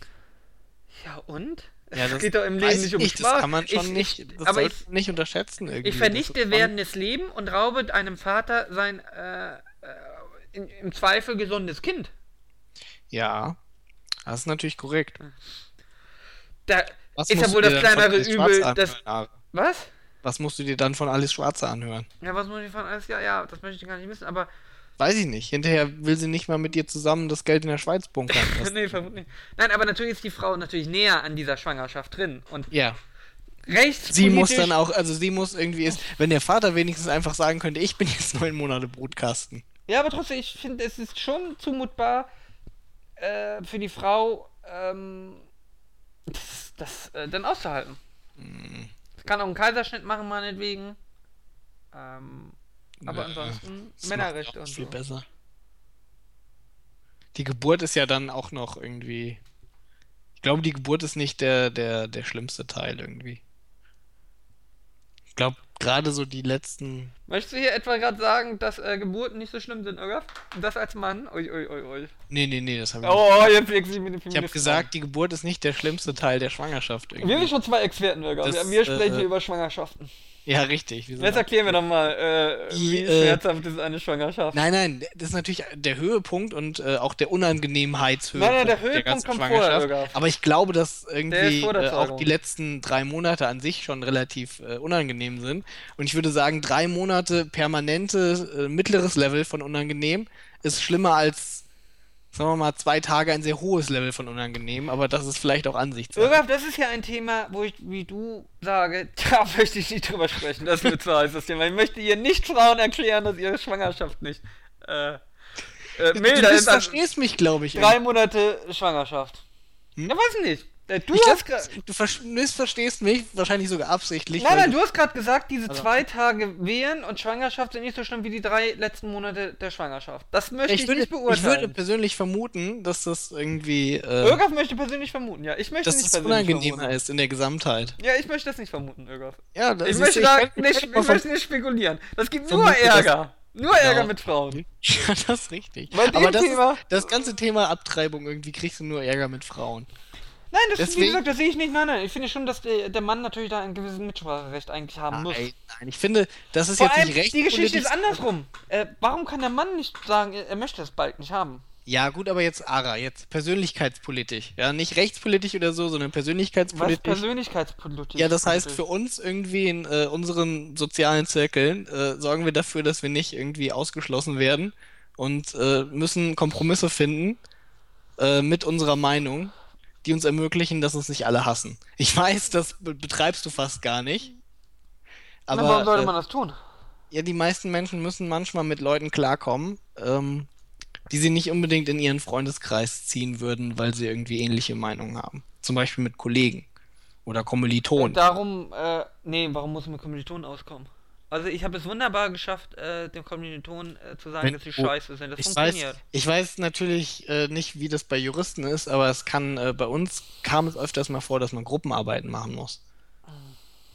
ja, und? Ja, es das geht doch im Leben ich nicht um nicht, Spaß. Das kann man schon ich, nicht, ich, das aber ich, nicht unterschätzen irgendwie. ich vernichte werdendes Leben und raube einem Vater sein äh, äh, in, im Zweifel gesundes Kind. Ja, das ist natürlich korrekt. Da Was ist ja wohl das kleinere Übel. Das? Was? Was musst du dir dann von Alice Schwarze anhören? Ja, was muss ich von alles? Ja, ja, das möchte ich gar nicht wissen, aber. Weiß ich nicht. Hinterher will sie nicht mal mit dir zusammen das Geld in der Schweiz bunkern. Nee, vermutlich. Nein, aber natürlich ist die Frau natürlich näher an dieser Schwangerschaft drin. Und ja. rechts. Sie muss dann auch, also sie muss irgendwie ist, wenn der Vater wenigstens einfach sagen könnte, ich bin jetzt neun Monate Brutkasten. Ja, aber trotzdem, ich finde, es ist schon zumutbar äh, für die Frau, ähm, das, das äh, dann auszuhalten. Hm. Kann auch einen Kaiserschnitt machen, meinetwegen. Ähm, aber Ja, ansonsten auch und viel so. besser. Die Geburt ist ja dann auch noch irgendwie. Ich glaube, die Geburt ist nicht der, der, der schlimmste Teil irgendwie. Ich glaube, gerade so die letzten. Möchtest du hier etwa gerade sagen, dass äh, Geburten nicht so schlimm sind, oder? Und das als Mann? Ui, ui, ui, ui. Nee, nee, nee, das habe ich nicht. Oh, jetzt du mit dem Ich habe gesagt, die Geburt ist nicht der schlimmste Teil der Schwangerschaft Wir irgendwie. sind schon zwei Experten, Irga. Das, Wir, wir sprechen äh, hier über Schwangerschaften. Ja, richtig. Jetzt erklären wir doch mal, äh, Die, wie äh, schmerzhaft ist eine Schwangerschaft. Nein, nein, das ist natürlich der Höhepunkt und äh, auch der Unangenehmheitshöhepunkt Nein, nein, der Höhepunkt ganzen kommt vorher, Schwangerschaft. Irga. Aber ich glaube, dass Der irgendwie der äh, auch die letzten drei Monate an sich schon relativ äh, unangenehm sind. Und ich würde sagen, drei Monate permanente äh, mittleres Level von unangenehm ist schlimmer als, sagen wir mal, zwei Tage ein sehr hohes Level von unangenehm. Aber das ist vielleicht auch Ansichtssache. Irga, das ist ja ein Thema, wo ich, wie du sage, da möchte ich nicht drüber sprechen. Das wird zu heiß, das Thema. Ich möchte ihr nicht Frauen erklären, dass ihre Schwangerschaft nicht äh, äh, Du milder bist, ist als verstehst mich, glaube ich. drei Monate Schwangerschaft. Hm? Ja, weiß nicht. Äh, Du Ich hast glaub, gerade. du ver- missverstehst mich, wahrscheinlich sogar absichtlich. Nein, nein, du- hast gerade gesagt, diese Also- zwei Tage Wehen und Schwangerschaft sind nicht so schlimm wie die drei letzten Monate der Schwangerschaft. Das möchte ich, Ich würde, nicht ich würde beurteilen. persönlich vermuten, dass das irgendwie, äh, Irgaf möchte persönlich vermuten, ja. Ich möchte dass nicht das unangenehmer vermuten. ist in der Gesamtheit. Ja, ich möchte das nicht vermuten, Irgaf. Ja, das Ich ist- möchte da kann- nicht, ich von- möchte nicht spekulieren. Das gibt nur Ärger. Nur Ärger Ja. mit Frauen. Ja, das ist richtig. Bei Aber das, Thema- das ganze Thema Abtreibung, irgendwie kriegst du nur Ärger mit Frauen. Nein, das ist, wie Deswegen- gesagt, das sehe ich nicht. Nein, nein. Ich finde schon, dass der, Mann natürlich da ein gewisses Mitspracherecht eigentlich haben muss. Nein, nein, ich finde, das ist Vor jetzt allem, nicht recht. die Geschichte ist andersrum. Äh, warum kann der Mann nicht sagen, er möchte das bald nicht haben? Ja, gut, aber jetzt Ara, jetzt persönlichkeitspolitisch. Ja, nicht rechtspolitisch oder so, sondern Was persönlichkeitspolitisch. Persönlichkeitspolitik? Ja, das heißt, für uns irgendwie in äh, unseren sozialen Zirkeln äh, sorgen wir dafür, dass wir nicht irgendwie ausgeschlossen werden und äh, müssen Kompromisse finden äh, mit unserer Meinung, die uns ermöglichen, dass uns nicht alle hassen. Ich weiß, das be betreibst du fast gar nicht. Na, Aber warum sollte äh, man das tun? ja, die meisten Menschen müssen manchmal mit Leuten klarkommen, ähm, die sie nicht unbedingt in ihren Freundeskreis ziehen würden, weil sie irgendwie ähnliche Meinungen haben. Zum Beispiel mit Kollegen oder Kommilitonen. Darum, äh, nee, warum muss man mit Kommilitonen auskommen? Also ich habe es wunderbar geschafft, äh, dem Kommilitonen äh, zu sagen, Wenn- dass sie oh, scheiße sind. Das Ich weiß, funktioniert. ich weiß natürlich äh, nicht, wie das bei Juristen ist, aber es kann äh, bei uns kam es öfters mal vor, dass man Gruppenarbeiten machen muss.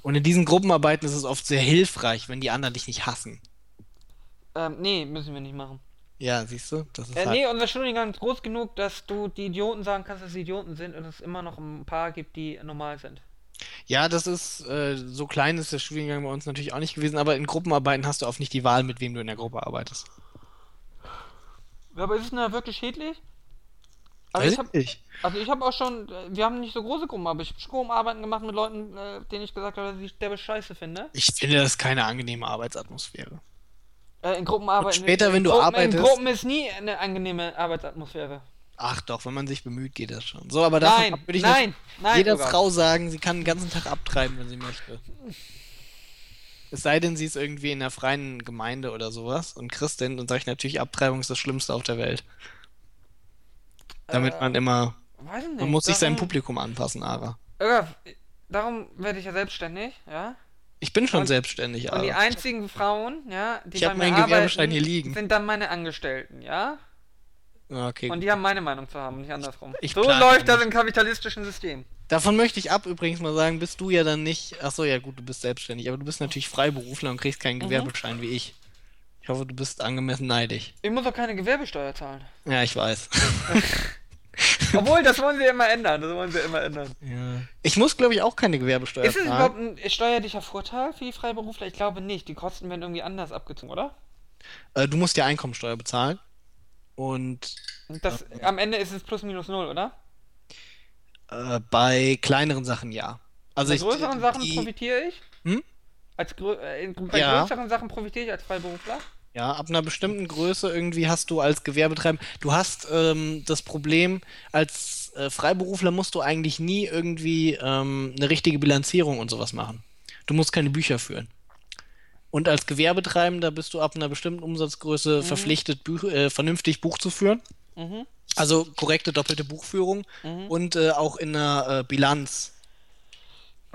Und in diesen Gruppenarbeiten ist es oft sehr hilfreich, wenn die anderen dich nicht hassen. Ähm, nee, müssen wir nicht machen. Ja, siehst du? Das ist Äh, halt, nee, unser Studiengang ist groß genug, dass du die Idioten sagen kannst, dass sie Idioten sind und es immer noch ein paar gibt, die normal sind. Ja, das ist äh, so klein ist der Studiengang bei uns natürlich auch nicht gewesen, aber in Gruppenarbeiten hast du oft nicht die Wahl, mit wem du in der Gruppe arbeitest. Aber ist es denn da wirklich schädlich? Also Weiß ich habe nicht. also ich hab auch schon, äh, wir haben nicht so große Gruppen, aber ich habe schon Gruppenarbeiten gemacht mit Leuten, äh, denen ich gesagt habe, dass ich derbe scheiße finde. Ich finde das keine angenehme Arbeitsatmosphäre. Äh, in Gruppenarbeiten. Und später, wenn du Gruppen, arbeitest- In Gruppen ist nie eine angenehme Arbeitsatmosphäre. Ach doch, wenn man sich bemüht, geht das schon. So, aber Nein, würde ich nein, nein. jeder sogar. Frau sagen, sie kann den ganzen Tag abtreiben, wenn sie möchte. Es sei denn, sie ist irgendwie in einer freien Gemeinde oder sowas und Christin, dann sage ich natürlich, Abtreibung ist das Schlimmste auf der Welt. Damit Äh, man immer, Weiß ich nicht. man muss sich seinem darum- Publikum anpassen, Ara. Ja, darum werde ich ja selbstständig, ja. Ich bin schon Und- selbstständig, Und die Ara. einzigen Frauen, ja, die Ich bei mir meinen arbeiten, hier liegen. sind dann meine Angestellten, ja. Ah, Okay, Und die haben meine Meinung zu haben, nicht andersrum. Ich so läuft das im kapitalistischen System. Davon möchte ich ab übrigens mal sagen, bist du ja dann nicht. Ach so, ja gut, du bist selbstständig, aber du bist natürlich Freiberufler und kriegst keinen Mhm. Gewerbeschein wie ich. Ich hoffe, du bist angemessen neidig. Ich muss auch keine Gewerbesteuer zahlen. Ja, ich weiß. Obwohl, das wollen sie immer ändern. Das wollen sie immer ändern. Ja. Ich muss, glaube ich, auch keine Gewerbesteuer Ist es zahlen. überhaupt ein steuerlicher Vorteil für die Freiberufler? Ich glaube nicht. Die Kosten werden irgendwie anders abgezogen, oder? Äh, du musst ja Einkommensteuer bezahlen. Und Das, am Ende ist es plus minus null, oder? äh, bei kleineren Sachen ja. Also bei ich, größeren Sachen die, profitiere ich? Hm? Als äh, bei Ja. größeren Sachen profitiere ich als Freiberufler? Ja, ab einer bestimmten Größe irgendwie hast du als Gewerbetreibender, du hast ähm, das Problem, als äh, Freiberufler musst du eigentlich nie irgendwie ähm, eine richtige Bilanzierung und sowas machen. Du musst keine Bücher führen. Und als Gewerbetreibender bist du ab einer bestimmten Umsatzgröße verpflichtet, Büch äh, vernünftig Buch zu führen. Mhm. Also korrekte doppelte Buchführung Mhm. und äh, auch in einer äh, Bilanz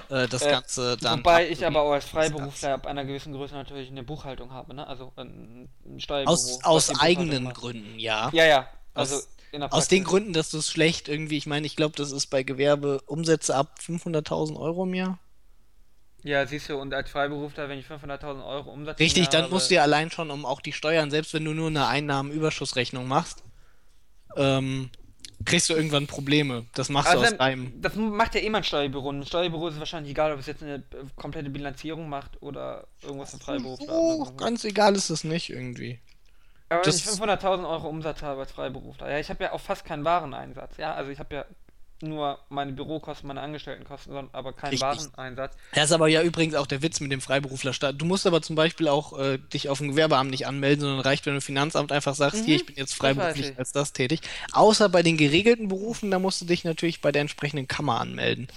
äh, das Äh, Ganze dann. Wobei ich aber auch als Freiberufler ab einer gewissen Größe natürlich eine Buchhaltung habe, ne? Also ein, ein Steuerbüro. Aus, aus eigenen. Gründen, ja. Ja, ja. Also Aus- in der Aus den. Gründen, dass du es schlecht irgendwie, ich meine, ich glaube, das ist bei Gewerbe Umsätze ab 500.000 Euro im Jahr. Ja, siehst du, und als Freiberufler, wenn ich 500.000 Euro Umsatz im Richtig, dann habe, musst du ja allein schon um auch die Steuern, selbst wenn du nur eine Einnahmenüberschussrechnung machst, ähm, kriegst du irgendwann Probleme. Das machst du aus Also, deinem. das macht ja eh mal ein Steuerbüro. Ein Steuerbüro ist wahrscheinlich egal, ob es jetzt eine äh, komplette Bilanzierung macht oder irgendwas für Freiberufler. Oh, ganz egal ist es nicht irgendwie. Aber wenn das- ich 500.000 Euro Umsatz habe als Freiberufler, ja, ich habe ja auch fast keinen Wareneinsatz, ja, also ich habe ja nur meine Bürokosten, meine Angestelltenkosten, sondern aber keinen Richtig. Wareneinsatz. Das ist aber ja übrigens auch der Witz mit dem Freiberuflerstaat. Du musst aber zum Beispiel auch äh, dich auf ein Gewerbeamt nicht anmelden, sondern reicht, wenn du Finanzamt einfach sagst, Mhm, hier, ich bin jetzt das freiberuflich ich. als das tätig. Außer bei den geregelten Berufen, da musst du dich natürlich bei der entsprechenden Kammer anmelden.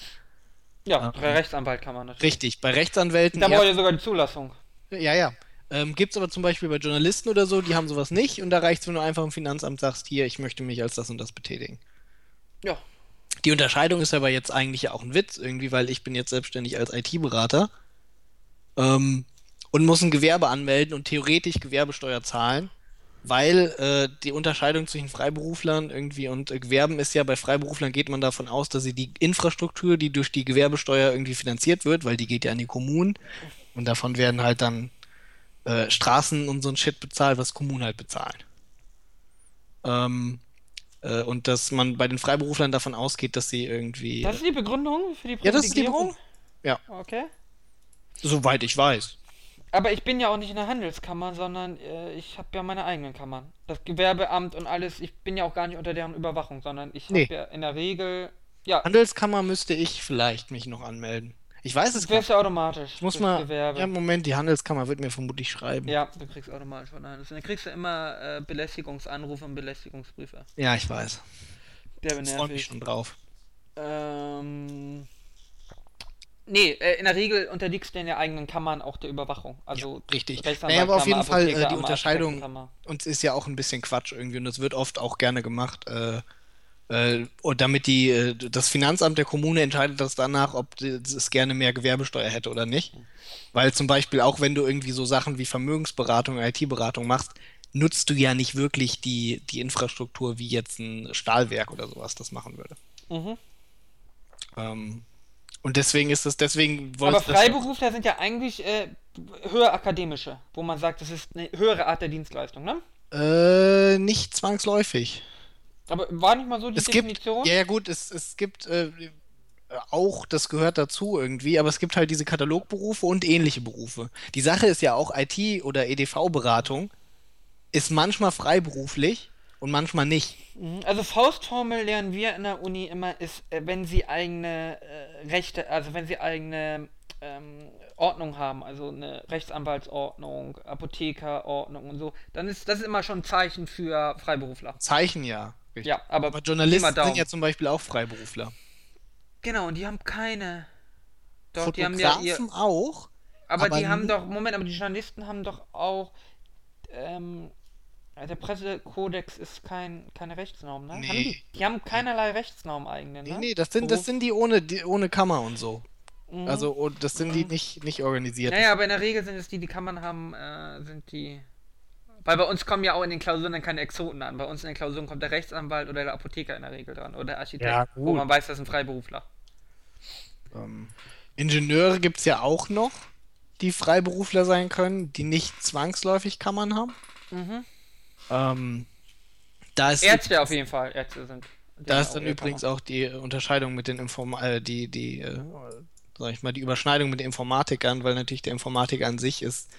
Ja, Ah. bei Rechtsanwalt kann man natürlich. Richtig, bei Rechtsanwälten. Da ja, brauche ich sogar die Zulassung. ja, ja. Ähm, Gibt es aber zum Beispiel bei Journalisten oder so, die haben sowas nicht und da reicht es, wenn du einfach im Finanzamt sagst, hier, ich möchte mich als das und das betätigen. Ja. Die Unterscheidung ist aber jetzt eigentlich auch ein Witz irgendwie, weil ich bin jetzt selbstständig als IT-Berater ähm, und muss ein Gewerbe anmelden und theoretisch Gewerbesteuer zahlen, weil äh, die Unterscheidung zwischen Freiberuflern irgendwie und äh, Gewerben ist ja, bei Freiberuflern geht man davon aus, dass sie die Infrastruktur, die durch die Gewerbesteuer irgendwie finanziert wird, weil die geht ja an die Kommunen und davon werden halt dann äh, Straßen und so ein Shit bezahlt, was Kommunen halt bezahlen. Ähm, äh, und dass man bei den Freiberuflern davon ausgeht, dass sie irgendwie, Das ist die Begründung für die Ja, das ist die Privilegierung? Ja. Okay. soweit ich weiß. Aber ich bin ja auch nicht in der Handelskammer, sondern äh, ich habe ja meine eigenen Kammern. Das Gewerbeamt und alles, ich bin ja auch gar nicht unter deren Überwachung, sondern ich habe Nee. ja in der Regel, ja, Handelskammer müsste ich vielleicht mich noch anmelden. Ich weiß es gar nicht. ja automatisch. Ich muss mal. Gewerbe. Ja, Moment, die Handelskammer wird mir vermutlich schreiben. Ja, du kriegst automatisch von Handels. Dann kriegst du immer äh, Belästigungsanrufe und Belästigungsbriefe. Ja, ich weiß. Der Ich freue mich schon drauf. Ähm. Nee, äh, in der Regel unterliegst du in der eigenen Kammern auch der Überwachung. Also richtig. Rechtsanwaltskammer, Naja, aber auf jeden Fall, äh, die Unterscheidung- es ist ja auch ein bisschen Quatsch irgendwie und das wird oft auch gerne gemacht. Äh, und damit die, äh, das Finanzamt der Kommune entscheidet das danach, ob es gerne mehr Gewerbesteuer hätte oder nicht. Weil zum Beispiel auch wenn du irgendwie so Sachen wie Vermögensberatung, IT-Beratung machst, nutzt du ja nicht wirklich die, die Infrastruktur wie jetzt ein Stahlwerk oder sowas das machen würde. Mhm. Ähm, und deswegen ist es, deswegen Aber wollte ich das- Freiberufler sind ja eigentlich äh, höher akademische, wo man sagt, das ist eine höhere Art der Dienstleistung, ne? Äh, nicht zwangsläufig. Aber war nicht mal so die Es gibt, Definition? ja, ja gut, es, es gibt äh, auch, das gehört dazu irgendwie, aber es gibt halt diese Katalogberufe und ähnliche Berufe. Die Sache ist ja auch IT- oder EDV-Beratung ist manchmal freiberuflich und manchmal nicht. Mhm, Also Faustformel lernen wir in der Uni immer ist, äh, wenn sie eigene äh, Rechte, also wenn sie eigene ähm, Ordnung haben, also eine Rechtsanwaltsordnung, Apothekerordnung und so, dann ist das ist immer schon ein Zeichen für Freiberufler. Zeichen ja. Richtig. Ja, aber Aber Journalisten sind ja zum Beispiel auch Freiberufler. genau, und die haben keine. Doch, die haben ja ihr, Fotografen auch. aber, aber die haben doch, Moment, aber die Journalisten haben doch auch, ähm, der Pressekodex ist kein, keine Rechtsnorm, ne? Haben Nee. die, die haben keinerlei Rechtsnorm eigene, ne? Nee, nee, das sind, das sind die ohne, die ohne Kammer und so. Mhm. Also, und das sind die nicht, nicht organisiert. Naja, aber in der Regel sind es die, die Kammern haben, äh, sind die. Weil bei uns kommen ja auch in den Klausuren dann keine Exoten an. Bei uns in den Klausuren kommt der Rechtsanwalt oder der Apotheker in der Regel dran. Oder der Architekt, Ja, wo man weiß, das ist ein Freiberufler. Ähm, Ingenieure gibt es ja auch noch, die Freiberufler sein können, die nicht zwangsläufig Kammern haben. Mhm. Ähm, da ist Ärzte auf jeden Fall. Ärzte sind Da ist dann übrigens auch die Unterscheidung mit den Inform äh, die, die, äh, sag ich mal, die Überschneidung mit den Informatikern, weil natürlich der Informatiker an sich ist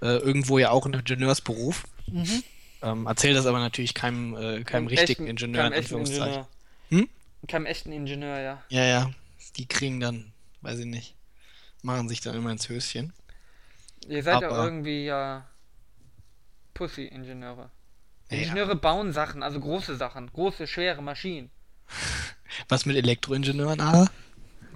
äh, irgendwo ja auch ein Ingenieursberuf. Mhm. Ähm, erzählt das aber natürlich keinem, äh, keinem richtigen echten, Ingenieur, keinem in Anführungszeichen. Hm? Keinem echten Ingenieur, ja. Ja, ja. Die kriegen dann, weiß ich nicht, machen sich dann immer ins Höschen. Ihr seid aber, ja irgendwie ja Pussy-Ingenieure. Ingenieure ja. bauen Sachen, also große Sachen, große, schwere Maschinen. Was mit Elektroingenieuren, aber?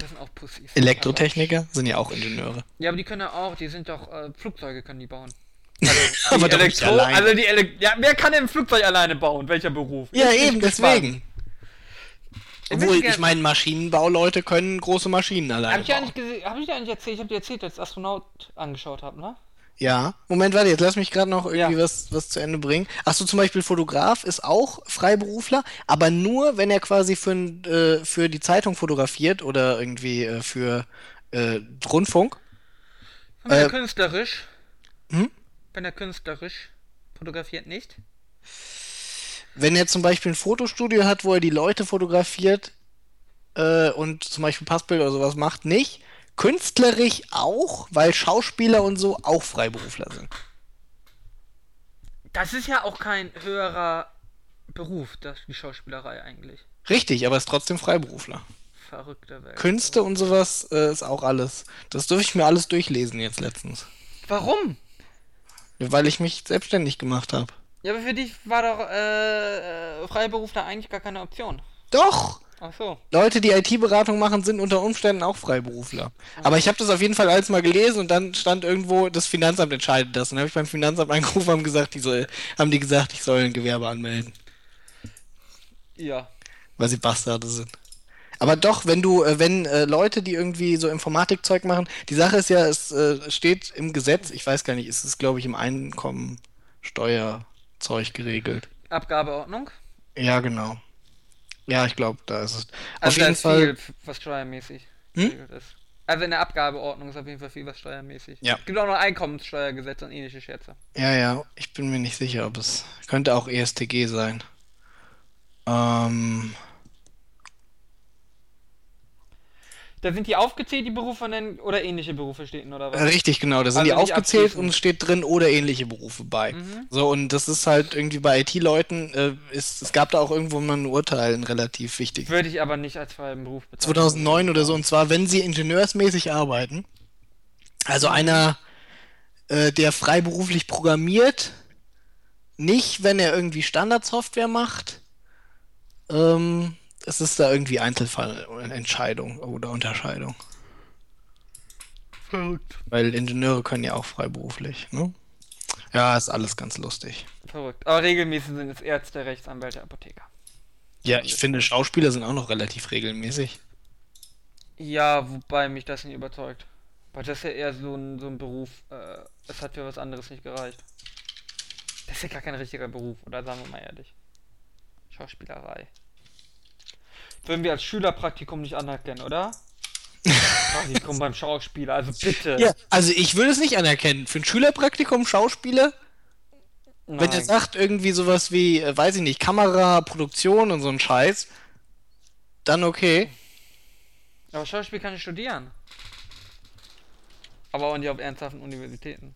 Das sind auch Pussys. Elektrotechniker sind ja auch Ingenieure. Ja, aber die können ja auch, die sind doch, äh, Flugzeuge können die bauen. Also, aber die Elektro, also die Ele ja, wer kann denn ein Flugzeug alleine bauen? Welcher Beruf? Ja, ich eben, deswegen. Obwohl, ich meine, Maschinenbauleute können große Maschinen alleine hab ich bauen. Habe ich dir eigentlich erzählt, ich habe dir erzählt, dass ich Astronaut angeschaut habe, ne? Ja, Moment, warte, jetzt lass mich gerade noch irgendwie ja. was, was zu Ende bringen. Achso, zum Beispiel Fotograf ist auch Freiberufler, aber nur, wenn er quasi für, äh, für die Zeitung fotografiert oder irgendwie äh, für äh, Rundfunk. Wenn er äh, künstlerisch. Hm? Wenn er künstlerisch fotografiert nicht. Wenn er zum Beispiel ein Fotostudio hat, wo er die Leute fotografiert äh, und zum Beispiel Passbild oder sowas macht, nicht künstlerisch auch, weil Schauspieler und so auch Freiberufler sind. Das ist ja auch kein höherer Beruf, das, die Schauspielerei eigentlich. Richtig, aber ist trotzdem Freiberufler. Verrückter Welt. Künste und sowas äh, ist auch alles. Das durfte ich mir alles durchlesen jetzt letztens. Warum? Weil ich mich selbstständig gemacht habe. Ja, aber für dich war doch äh, äh Freiberufler eigentlich gar keine Option. Doch! Ach so. Leute, die IT-Beratung machen, sind unter Umständen auch Freiberufler. Mhm. Aber ich habe das auf jeden Fall alles mal gelesen und dann stand irgendwo, das Finanzamt entscheidet das. Und dann habe ich beim Finanzamt angerufen und haben gesagt, die soll, haben die gesagt, ich soll ein Gewerbe anmelden. Ja. Weil sie Bastarde sind. Aber doch, wenn du, äh, wenn äh, Leute, die irgendwie so Informatikzeug machen, die Sache ist ja, es äh, steht im Gesetz, ich weiß gar nicht, ist es glaube ich im Einkommensteuerzeug geregelt. Abgabeordnung? Ja, genau. Ja, ich glaube, da ist es. Also auf jeden Fall. Viel, was steuermäßig hm? ist. Also in der Abgabeordnung ist auf jeden Fall viel was steuermäßig. Ja. Es gibt auch noch Einkommenssteuergesetze und ähnliche Schätze. Ja, ja, ich bin mir nicht sicher, ob es. Könnte auch ESTG sein. Ähm. Da sind die aufgezählt, die Berufe nennen, oder ähnliche Berufe stehen, oder was? Richtig, genau. Da sind also die aufgezählt und es steht drin oder ähnliche Berufe bei. Mhm. So, und das ist halt irgendwie bei IT-Leuten, äh, es gab da auch irgendwo mal ein Urteil, ein relativ wichtig. Würde ich aber nicht als freien Beruf bezeichnen. 2009 oder so, und zwar, wenn sie ingenieursmäßig arbeiten, also mhm. einer, äh, der freiberuflich programmiert, nicht, wenn er irgendwie Standardsoftware macht, ähm, es ist da irgendwie Einzelfallentscheidung oder Unterscheidung. Verrückt. Weil Ingenieure können ja auch freiberuflich, ne? Ja, ist alles ganz lustig. Verrückt. Aber regelmäßig sind es Ärzte, Rechtsanwälte, Apotheker. Ja, ich finde, Schauspieler sind auch noch relativ regelmäßig. Ja, wobei mich das nicht überzeugt. Weil das ist ja eher so ein, so ein Beruf, äh, es hat für was anderes nicht gereicht. Das ist ja gar kein richtiger Beruf, oder sagen wir mal ehrlich. Schauspielerei würden wir als Schülerpraktikum nicht anerkennen, oder? Praktikum beim Schauspieler, also bitte. Ja, also ich würde es nicht anerkennen. Für ein Schülerpraktikum Schauspieler? Nein. Wenn er sagt irgendwie sowas wie, äh, weiß ich nicht, Kamera, Produktion und so ein Scheiß, dann okay. Aber Schauspiel kann ich studieren. Aber auch nicht auf ernsthaften Universitäten.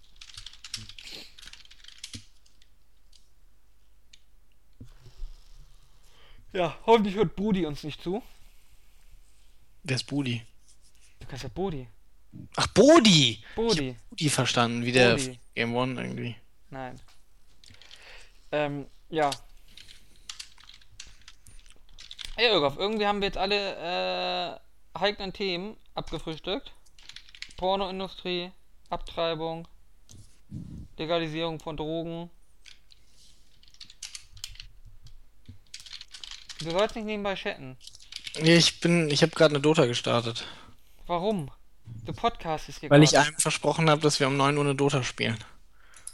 Ja, hoffentlich hört Budi uns nicht zu. Wer ist Budi? Du kannst ja Bodi. Ach, Bodi! Bodi. Bodi verstanden, wie der Game One irgendwie. Nein. Ähm, ja. Ja, Irgoff, irgendwie haben wir jetzt alle äh, heiklen Themen abgefrühstückt. Pornoindustrie, Abtreibung, Legalisierung von Drogen, Du sollst nicht nebenbei chatten. Ich bin, ich habe gerade eine Dota gestartet. Warum? Du podcastest hier Weil ich einem versprochen habe, dass wir um 9 Uhr eine Dota spielen.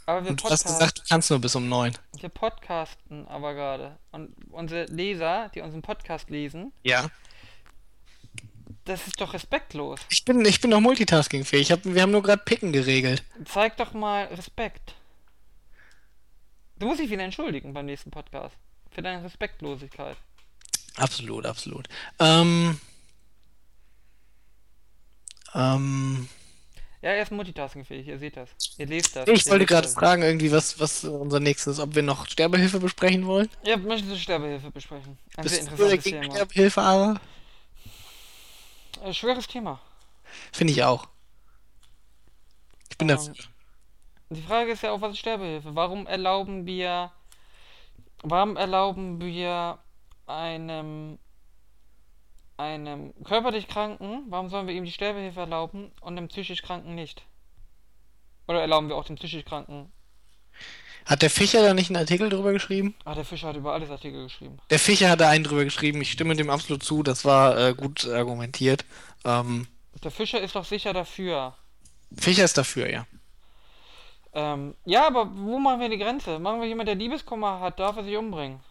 Aber wir Und du hast gesagt, du kannst nur bis um 9. Wir podcasten aber gerade. Und unsere Leser, die unseren Podcast lesen. Ja. Das ist doch respektlos. Ich bin, ich bin doch multitaskingfähig. Hab, wir haben nur gerade Picken geregelt. Zeig doch mal Respekt. Du musst dich wieder entschuldigen beim nächsten Podcast. Für deine Respektlosigkeit. Absolut, absolut. Ähm, ähm, Ja, er ist multitaskingfähig, ihr seht das. Ihr lest das. ich wollte gerade fragen, irgendwie, was, was unser nächstes, ob wir noch Sterbehilfe besprechen wollen. Ja, möchten Sie Sterbehilfe besprechen? Ein sehr Bist du interessantes Thema. Sterbehilfe, aber? Äh, schweres Thema. Finde ich auch. Ich bin Ähm, dafür. Die Frage ist ja auch, was ist Sterbehilfe? Warum erlauben wir, warum erlauben wir einem, einem körperlich Kranken, warum sollen wir ihm die Sterbehilfe erlauben und dem psychisch Kranken nicht? Oder erlauben wir auch dem psychisch Kranken? Hat der Fischer da nicht einen Artikel drüber geschrieben? Ah, der Fischer hat über alles Artikel geschrieben. Der Fischer hat da einen drüber geschrieben, ich stimme dem absolut zu, das war äh, gut argumentiert. Ähm, Der Fischer ist doch sicher dafür. Fischer ist dafür, ja. Ähm, ja, aber wo machen wir die Grenze? Machen wir jemand, der Liebeskummer hat, darf er sich umbringen?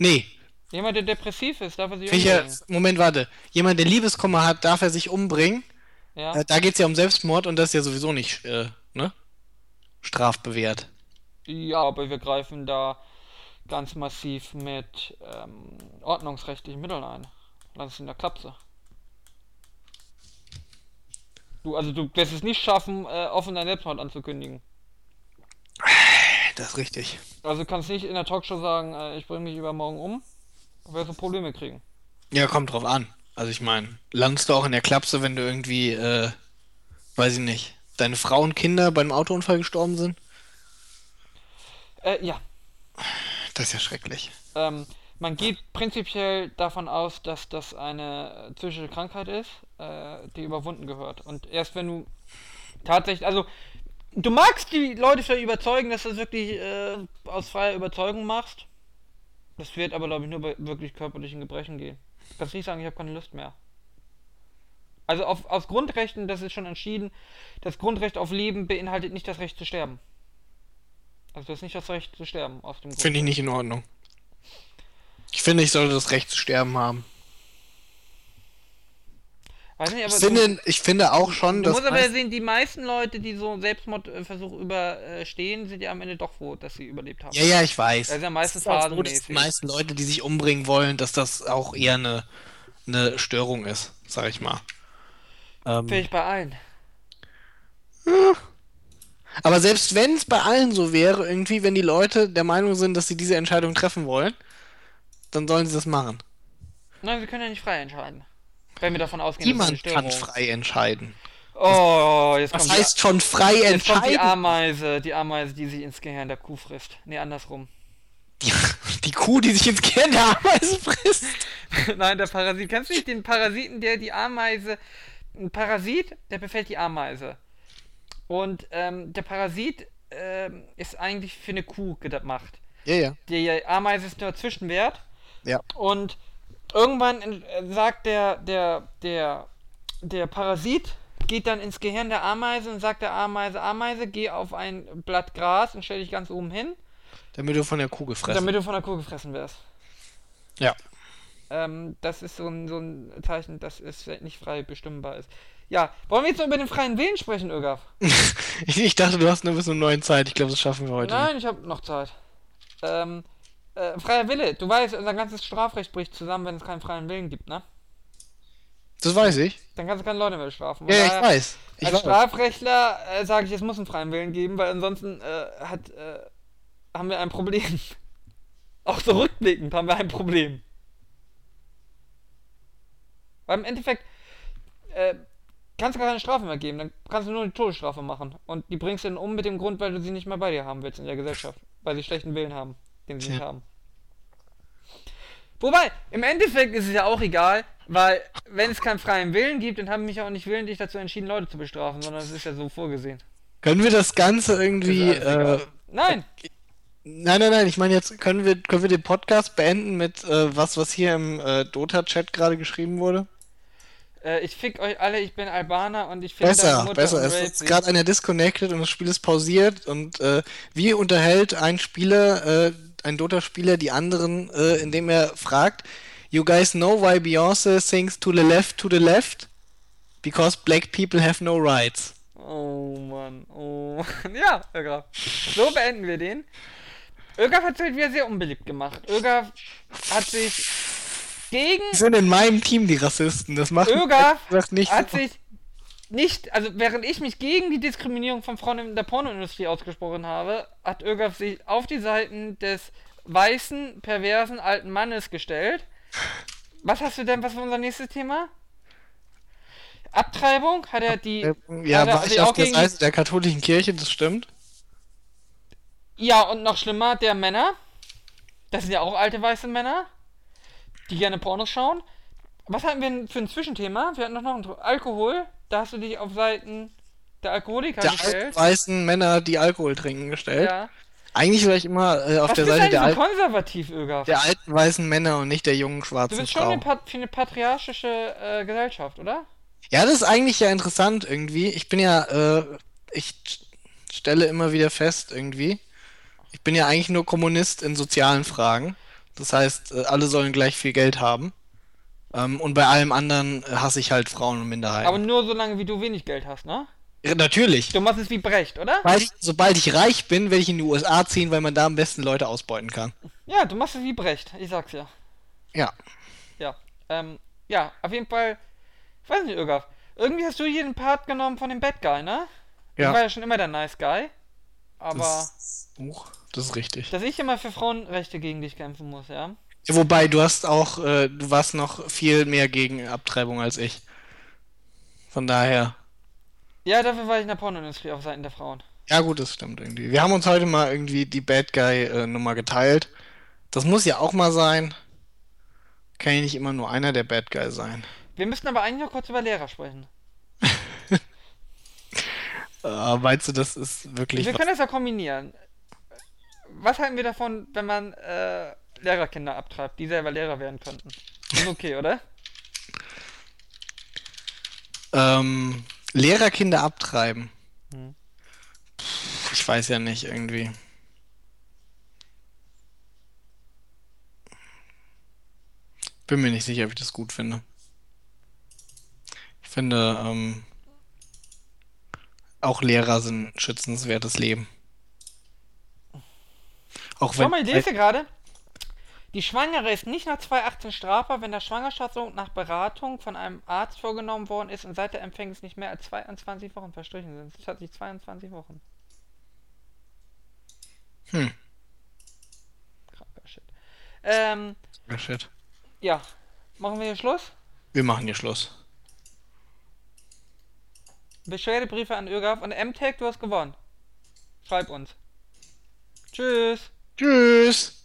Nee, Jemand, der depressiv ist, darf er sich Fischer, umbringen? Moment, warte. Jemand, der Liebeskummer hat, darf er sich umbringen. Ja? Äh, da geht es ja um Selbstmord und das ist ja sowieso nicht, äh, ne? Strafbewehrt. Ja, aber wir greifen da ganz massiv mit ähm, ordnungsrechtlichen Mitteln ein. Lass es in der Klapse. Du, also du wirst es nicht schaffen, äh, offen deinen Selbstmord anzukündigen. Das ist richtig. Also du kannst nicht in der Talkshow sagen, äh, ich bringe mich übermorgen um, wirst du Probleme kriegen. Ja, kommt drauf an. Also ich meine, landest du auch in der Klapse, wenn du irgendwie, äh, weiß ich nicht, deine Frau und Kinder beim Autounfall gestorben sind? Äh, ja. Das ist ja schrecklich. Ähm, man geht prinzipiell davon aus, dass das eine psychische Krankheit ist, äh, die überwunden gehört. Und erst wenn du tatsächlich, also du magst die Leute vielleicht überzeugen, dass du das wirklich äh, aus freier Überzeugung machst. Das wird aber, glaube ich, nur bei wirklich körperlichen Gebrechen gehen. Du kannst nicht sagen, ich habe keine Lust mehr. Also auf, aus Grundrechten, das ist schon entschieden, das Grundrecht auf Leben beinhaltet nicht das Recht zu sterben. Also das ist nicht das Recht zu sterben, aus dem Grund. Finde ich nicht in Ordnung. Ich finde, ich sollte das Recht zu sterben haben. Weiß nicht, aber Ich du- finde, ich finde auch schon, Du dass musst aber sehen, die meisten Leute, die so einen Selbstmordversuch überstehen, sind ja am Ende doch froh, dass sie überlebt haben. Ja, ja, ich weiß. Das ist ja meistens so, dass die meisten Leute, die sich umbringen wollen, dass das auch eher eine, eine Störung ist, sag ich mal. Ähm, Vielleicht bei allen. aber selbst wenn es bei allen so wäre, irgendwie, wenn die Leute der Meinung sind, dass sie diese Entscheidung treffen wollen, dann sollen sie das machen. Nein, wir können ja nicht frei entscheiden. Wenn wir davon ausgehen, dass es Niemand eine kann Störung frei entscheiden. Oh, jetzt Was kommt, heißt schon frei jetzt kommt die entscheiden? Ameise, die Ameise, die sich ins Gehirn der Kuh frisst. Nee, andersrum. Die, die Kuh, die sich ins Gehirn der Ameise frisst. Nein, der Parasit. Kennst du nicht den Parasiten, der die Ameise. Ein Parasit, der befällt die Ameise. Und ähm, der Parasit ähm, ist eigentlich für eine Kuh gemacht. Ja, ja. Die Ameise ist nur Zwischenwert. Ja. Und irgendwann sagt der, der, der, der Parasit, geht dann ins Gehirn der Ameise und sagt der Ameise, Ameise, geh auf ein Blatt Gras und stell dich ganz oben hin, Damit du von der Kuh gefressen damit du von der Kuh gefressen wirst. Ja. Ähm, das ist so ein, so ein Zeichen, dass es nicht frei bestimmbar ist. Ja, wollen wir jetzt noch über den freien Willen sprechen, Ögaf? Ich, dachte, du hast nur bis zur neuen Zeit. Ich glaube, das schaffen wir heute. Nein, ich habe noch Zeit. Ähm, äh, freier Wille. Du weißt, unser ganzes Strafrecht bricht zusammen, wenn es keinen freien Willen gibt, ne? Das weiß ich. Dann kannst du keine Leute mehr strafen. Ja, ich weiß. Ich Als weiß. Strafrechtler äh, sage ich, es muss einen freien Willen geben, weil ansonsten äh, hat, äh, haben wir ein Problem. Auch so rückblickend haben wir ein Problem. Weil im Endeffekt äh, kannst du gar keine Strafe mehr geben, dann kannst du nur die Todesstrafe machen. Und die bringst du dann um mit dem Grund, weil du sie nicht mehr bei dir haben willst in der Gesellschaft. Weil sie schlechten Willen haben, den sie nicht haben. Wobei, im Endeffekt ist es ja auch egal, weil wenn es keinen freien Willen gibt, dann haben mich auch nicht willentlich dazu entschieden, Leute zu bestrafen, sondern es ist ja so vorgesehen. Können wir das Ganze irgendwie. Äh. Nein! nein, nein, nein. Ich meine, jetzt können wir, können wir den Podcast beenden mit äh, was, was hier im äh, Dota-Chat gerade geschrieben wurde. Äh, ich fick euch alle, ich bin Albaner und ich finde Besser, besser. Es ist gerade einer disconnected und das Spiel ist pausiert. Und äh, wie unterhält ein Spieler, äh, ein Dota-Spieler die anderen, äh, indem er fragt: You guys know why Beyoncé sings to the left, to the left? Because black people have no rights. Oh Mann, oh Mann. Ja, Ögaf. So beenden wir den. Ögaf hat sich wieder sehr unbeliebt gemacht. Ögaf hat sich gegen Die sind in meinem Team die Rassisten. Das macht nicht hat sich nicht, also während ich mich gegen die Diskriminierung von Frauen in der Pornoindustrie ausgesprochen habe, hat Ögaf sich auf die Seiten des weißen, perversen alten Mannes gestellt. Was hast du denn, was war unser nächstes Thema? Abtreibung? Hat er die. Ja, war ich auf auch der gegen- Seite der katholischen Kirche, das stimmt. Ja, und noch schlimmer, der Männer. Das sind ja auch alte weiße Männer, die gerne Pornos schauen. Was hatten wir für ein Zwischenthema? Wir hatten noch ein Alkohol. Da hast du dich auf Seiten der Alkoholiker Der alten gestellt. weißen Männer, die Alkohol trinken, gestellt. Ja. Eigentlich wäre ich immer äh, auf Was der du Seite der, al der alten weißen Männer und nicht der jungen Du schwarzen bist schon Frau. eine pat für eine patriarchische äh, Gesellschaft, oder? Ja, das ist eigentlich ja interessant irgendwie. Ich bin ja, äh, ich stelle immer wieder fest irgendwie. Ich bin ja eigentlich nur Kommunist in sozialen Fragen. Das heißt, äh, alle sollen gleich viel Geld haben. Ähm, und bei allem anderen hasse ich halt Frauen und Minderheiten. Aber nur so lange, wie du wenig Geld hast, ne? Ja, natürlich. Du machst es wie Brecht, oder? Sobald ich, sobald ich reich bin, werde ich in die USA ziehen, weil man da am besten Leute ausbeuten kann. Ja, du machst es wie Brecht, ich sag's ja. Ja. Ja, ähm, ja, auf jeden Fall, ich weiß nicht, Ögaf. Irgendwie hast du hier den Part genommen von dem Bad Guy, ne? Ich war Ja. ja schon immer der Nice Guy. Aber, Das, Huch, das ist richtig. dass ich immer für Frauenrechte gegen dich kämpfen muss, ja? Wobei, du hast auch, äh, du warst noch viel mehr gegen Abtreibung als ich. Von daher. Ja, dafür war ich in der Pornoindustrie auf Seiten der Frauen. Ja, gut, das stimmt irgendwie. Wir haben uns heute mal irgendwie die Bad Guy-Nummer geteilt. Das muss ja auch mal sein. Kann ja nicht immer nur einer der Bad Guy sein. Wir müssten aber eigentlich noch kurz über Lehrer sprechen. Äh, meinst du, das ist wirklich Wir was? können das ja kombinieren. Was halten wir davon, wenn man äh, Lehrerkinder abtreibt, die selber Lehrer werden könnten? Ist okay, oder? Ähm, Lehrerkinder abtreiben. Hm. Ich weiß ja nicht, irgendwie. Bin mir nicht sicher, ob ich das gut finde. Ich finde, ähm, auch Lehrer sind schützenswertes Leben. Auch Schau wenn mal, ich lese gerade. Die Schwangere ist nicht nach 218 strafbar, wenn der Schwangerschaftssohn nach Beratung von einem Arzt vorgenommen worden ist und seit der Empfängnis nicht mehr als 22 Wochen verstrichen sind. Das hat sich 22 Wochen. Hm. Kranker Shit. Ähm, Oh, shit. ja. Machen wir hier Schluss? Wir machen hier Schluss. Beschwerdebriefe an ÖGAF und MTech, du hast gewonnen. Schreib uns. Tschüss. Tschüss.